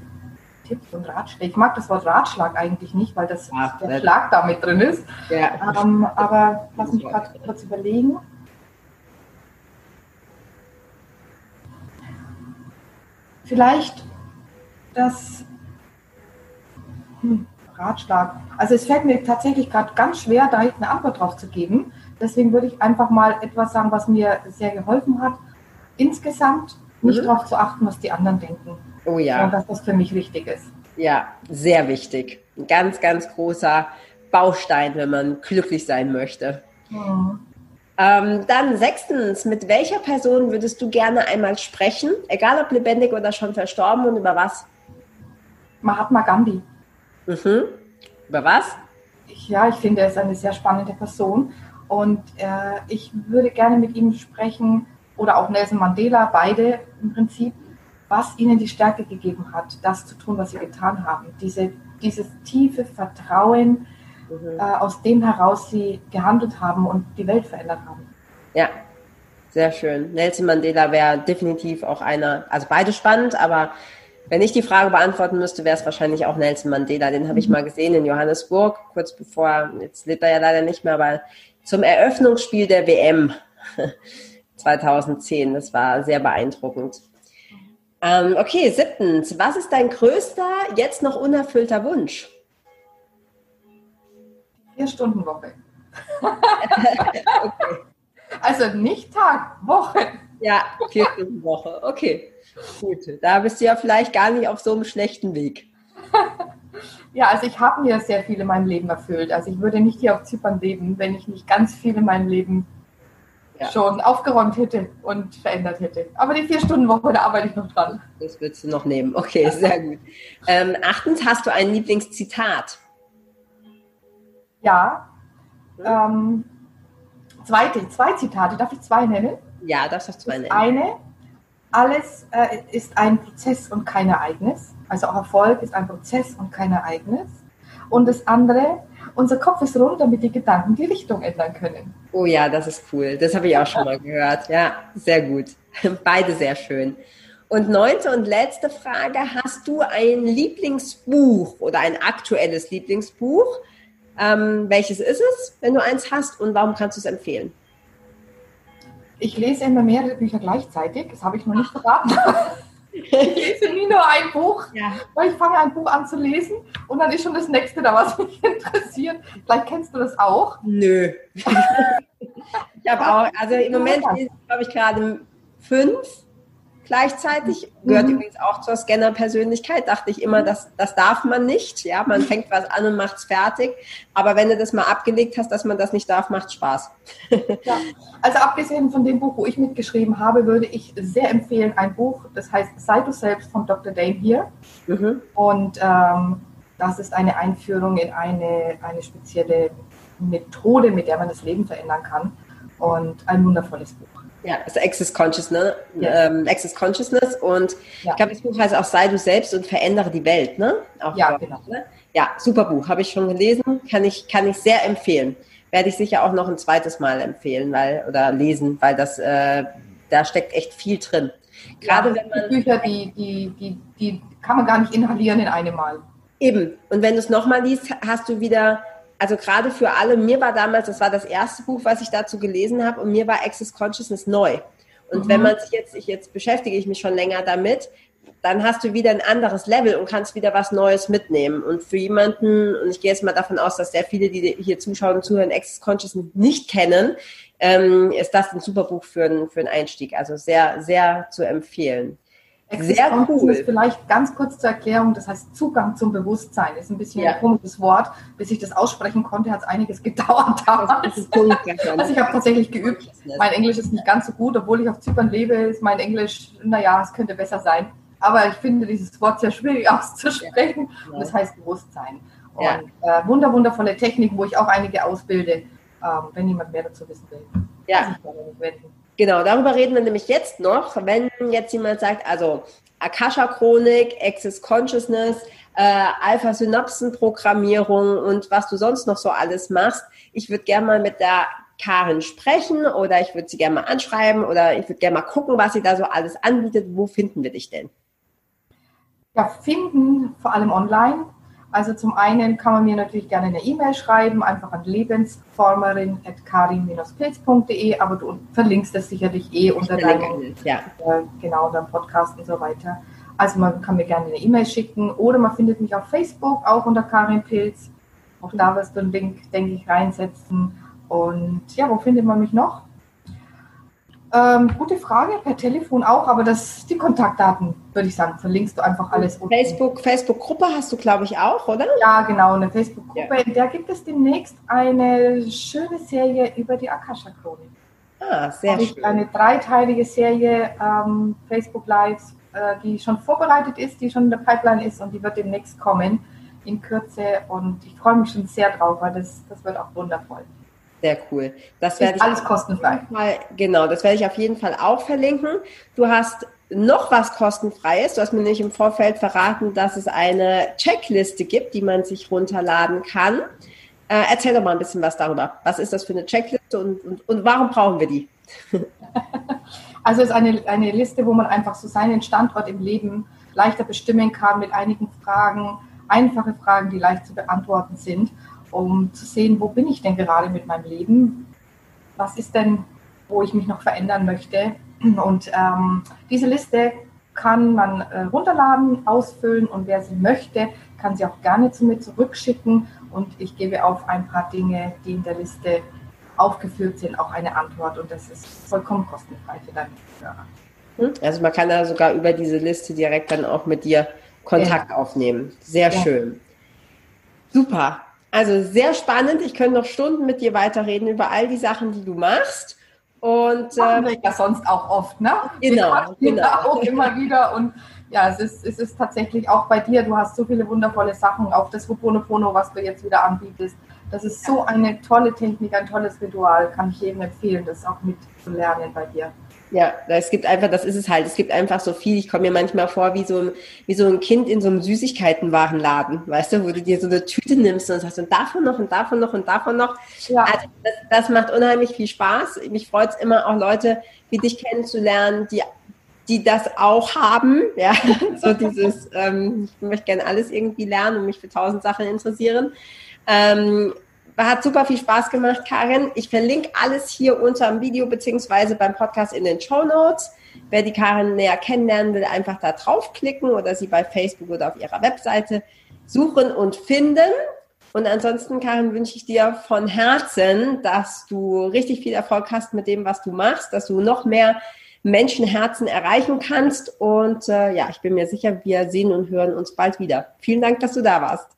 Tipps und Ratschläge. Ich mag das Wort Ratschlag eigentlich nicht, weil das Ach, der Schlag damit drin ist. Ja. Ähm, aber lass mich gerade kurz überlegen. Vielleicht das. Hm, Ratschlag. Also es fällt mir tatsächlich gerade ganz schwer, da eine Antwort drauf zu geben. Deswegen würde ich einfach mal etwas sagen, was mir sehr geholfen hat. Insgesamt nicht mhm. darauf zu achten, was die anderen denken. Oh ja. Und dass das für mich wichtig ist. Ja, sehr wichtig. Ein ganz, ganz großer Baustein, wenn man glücklich sein möchte. Mhm. Ähm, dann sechstens, mit welcher Person würdest du gerne einmal sprechen, egal ob lebendig oder schon verstorben und über was? Mahatma Gandhi. Mhm. Über was? Ja, ich finde, er ist eine sehr spannende Person und äh, ich würde gerne mit ihm sprechen oder auch Nelson Mandela, beide im Prinzip, was ihnen die Stärke gegeben hat, das zu tun, was sie getan haben. Diese, dieses tiefe Vertrauen, mhm. äh, aus dem heraus sie gehandelt haben und die Welt verändert haben. Ja, sehr schön. Nelson Mandela wäre definitiv auch einer, also beide spannend, aber wenn ich die Frage beantworten müsste, wäre es wahrscheinlich auch Nelson Mandela. Den habe ich mal gesehen in Johannesburg, kurz bevor, jetzt lebt er ja leider nicht mehr, aber zum Eröffnungsspiel der WM 2010. Das war sehr beeindruckend. Ähm, okay, siebtens. Was ist dein größter, jetzt noch unerfüllter Wunsch? Vier Stunden Woche. okay. Also nicht Tag, Woche. Ja, vier Stunden Woche. Okay. Gut, da bist du ja vielleicht gar nicht auf so einem schlechten Weg. Ja, also ich habe mir sehr viel in meinem Leben erfüllt. Also ich würde nicht hier auf Zypern leben, wenn ich nicht ganz viel in meinem Leben ja. schon aufgeräumt hätte und verändert hätte. Aber die vier Stunden Woche, da arbeite ich noch dran. Das willst du noch nehmen. Okay, sehr gut. Ähm, achtens, hast du ein Lieblingszitat? Ja. Hm? Ähm, zweite, zwei Zitate. Darf ich zwei nennen? Ja, darfst du zwei nennen. Eine, alles äh, ist ein Prozess und kein Ereignis. Also auch Erfolg ist ein Prozess und kein Ereignis. Und das andere, unser Kopf ist rund, damit die Gedanken die Richtung ändern können. Oh ja, das ist cool. Das habe ich auch schon mal gehört. Ja, sehr gut. Beide sehr schön. Und neunte und letzte Frage, hast du ein Lieblingsbuch oder ein aktuelles Lieblingsbuch? Ähm, welches ist es, wenn du eins hast und warum kannst du es empfehlen? Ich lese immer mehrere Bücher gleichzeitig. Das habe ich noch nicht verraten. ich lese nie nur ein Buch, ja. weil ich fange ein Buch an zu lesen und dann ist schon das nächste da, was mich interessiert. Vielleicht kennst du das auch. Nö. ich habe auch, also im Moment lese ich, glaube ich, gerade fünf. Gleichzeitig. Gehört mhm. übrigens auch zur Scanner-Persönlichkeit. Dachte ich immer, das, das darf man nicht. Ja, man fängt was an und macht es fertig. Aber wenn du das mal abgelegt hast, dass man das nicht darf, macht Spaß. Ja. Also abgesehen von dem Buch, wo ich mitgeschrieben habe, würde ich sehr empfehlen, ein Buch, das heißt Sei du selbst von Dr. Dane hier. Mhm. Und ähm, das ist eine Einführung in eine, eine spezielle Methode, mit der man das Leben verändern kann. Und ein wundervolles Buch. Ja, das Access Consciousness, ja. ähm, Access Consciousness und ja. ich glaube, das Buch heißt auch Sei du selbst und verändere die Welt, ne? Auch ja, genau. Ne? Ja, super Buch, habe ich schon gelesen, kann ich, kann ich sehr empfehlen. Werde ich sicher auch noch ein zweites Mal empfehlen, weil, oder lesen, weil das, äh, da steckt echt viel drin. Gerade ja, wenn man. Die Bücher, die, die, die, die kann man gar nicht inhalieren in einem Mal. Eben. Und wenn du es nochmal liest, hast du wieder also gerade für alle, mir war damals, das war das erste Buch, was ich dazu gelesen habe, und mir war Access Consciousness neu. Und mhm. wenn man sich jetzt, ich jetzt beschäftige ich mich schon länger damit, dann hast du wieder ein anderes Level und kannst wieder was Neues mitnehmen. Und für jemanden, und ich gehe jetzt mal davon aus, dass sehr viele, die hier zuschauen und zuhören, Access Consciousness nicht kennen, ähm, ist das ein super Buch für, einen, für einen Einstieg. Also sehr, sehr zu empfehlen. Sehr cool. Vielleicht ganz kurz zur Erklärung, das heißt Zugang zum Bewusstsein ist ein bisschen ja. ein komisches Wort. Bis ich das aussprechen konnte, hat es einiges gedauert damals. also ich habe tatsächlich geübt. Mein Englisch ist nicht ganz so gut, obwohl ich auf Zypern lebe, ist mein Englisch, naja, es könnte besser sein. Aber ich finde dieses Wort sehr schwierig auszusprechen. Und das heißt Bewusstsein. Und äh, wunder, wundervolle Techniken, wo ich auch einige ausbilde, ähm, wenn jemand mehr dazu wissen will. Ja. Genau, darüber reden wir nämlich jetzt noch. Wenn jetzt jemand sagt, also Akasha-Chronik, Access Consciousness, äh, Alpha-Synapsen-Programmierung und was du sonst noch so alles machst. Ich würde gerne mal mit der Karin sprechen oder ich würde sie gerne mal anschreiben oder ich würde gerne mal gucken, was sie da so alles anbietet. Wo finden wir dich denn? Ja, finden vor allem online. Also zum einen kann man mir natürlich gerne eine E-Mail schreiben, einfach an lebensformerin.karin-pilz.de, aber du verlinkst das sicherlich eh unter deinem, ja. äh, genau, deinem Podcast und so weiter. Also man kann mir gerne eine E-Mail schicken oder man findet mich auf Facebook, auch unter Karin Pilz. Auch da wirst du einen Link, denke ich, reinsetzen. Und ja, wo findet man mich noch? Ähm, gute Frage, per Telefon auch, aber das die Kontaktdaten, würde ich sagen, verlinkst du einfach alles. Facebook, Facebook-Gruppe hast du, glaube ich, auch, oder? Ja, genau, eine Facebook-Gruppe. Ja. In der gibt es demnächst eine schöne Serie über die Akasha-Chronik. Ah, sehr schön. Eine dreiteilige Serie ähm, Facebook Lives, äh, die schon vorbereitet ist, die schon in der Pipeline ist und die wird demnächst kommen in Kürze und ich freue mich schon sehr drauf, weil das, das wird auch wundervoll. Sehr cool. Das werde ich alles kostenfrei. Fall, genau, das werde ich auf jeden Fall auch verlinken. Du hast noch was kostenfreies. Du hast mir nämlich im Vorfeld verraten, dass es eine Checkliste gibt, die man sich runterladen kann. Äh, erzähl doch mal ein bisschen was darüber. Was ist das für eine Checkliste und, und, und warum brauchen wir die? also es ist eine, eine Liste, wo man einfach so seinen Standort im Leben leichter bestimmen kann mit einigen Fragen, einfache Fragen, die leicht zu beantworten sind um zu sehen, wo bin ich denn gerade mit meinem Leben? Was ist denn, wo ich mich noch verändern möchte? Und ähm, diese Liste kann man äh, runterladen, ausfüllen und wer sie möchte, kann sie auch gerne zu mir zurückschicken und ich gebe auf ein paar Dinge, die in der Liste aufgeführt sind, auch eine Antwort und das ist vollkommen kostenfrei für deine Hörer. Hm? Also man kann da sogar über diese Liste direkt dann auch mit dir Kontakt ja. aufnehmen. Sehr ja. schön. Super. Also sehr spannend. Ich könnte noch Stunden mit dir weiterreden über all die Sachen, die du machst. Und machen äh, wir ja sonst auch oft, ne? Genau, genau. auch immer wieder und ja, es ist, es ist tatsächlich auch bei dir. Du hast so viele wundervolle Sachen, auch das Hoponopono, was du jetzt wieder anbietest. Das ist so eine tolle Technik, ein tolles Ritual. Kann ich jedem empfehlen, das auch mitzulernen bei dir. Ja, es gibt einfach, das ist es halt, es gibt einfach so viel. Ich komme mir manchmal vor wie so, ein, wie so ein Kind in so einem Süßigkeitenwarenladen, weißt du, wo du dir so eine Tüte nimmst und sagst, und davon noch und davon noch und davon noch. Ja. Also das, das macht unheimlich viel Spaß. Mich freut es immer auch Leute wie dich kennenzulernen, die die das auch haben, ja, so dieses, ähm, ich möchte gerne alles irgendwie lernen und mich für tausend Sachen interessieren. Ähm, hat super viel Spaß gemacht, Karin. Ich verlinke alles hier unter dem Video beziehungsweise beim Podcast in den Show Notes. Wer die Karin näher kennenlernen will, einfach da draufklicken oder sie bei Facebook oder auf ihrer Webseite suchen und finden. Und ansonsten, Karin, wünsche ich dir von Herzen, dass du richtig viel Erfolg hast mit dem, was du machst, dass du noch mehr Menschenherzen erreichen kannst. Und äh, ja, ich bin mir sicher, wir sehen und hören uns bald wieder. Vielen Dank, dass du da warst.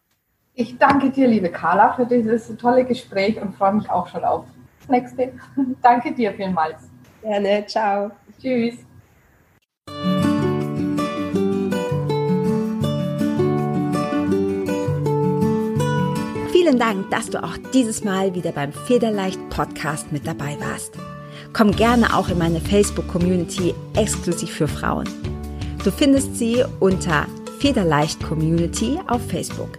Ich danke dir, liebe Carla, für dieses tolle Gespräch und freue mich auch schon auf das nächste. danke dir vielmals. Gerne, ciao. Tschüss. Vielen Dank, dass du auch dieses Mal wieder beim Federleicht Podcast mit dabei warst. Komm gerne auch in meine Facebook-Community exklusiv für Frauen. Du findest sie unter Federleicht Community auf Facebook.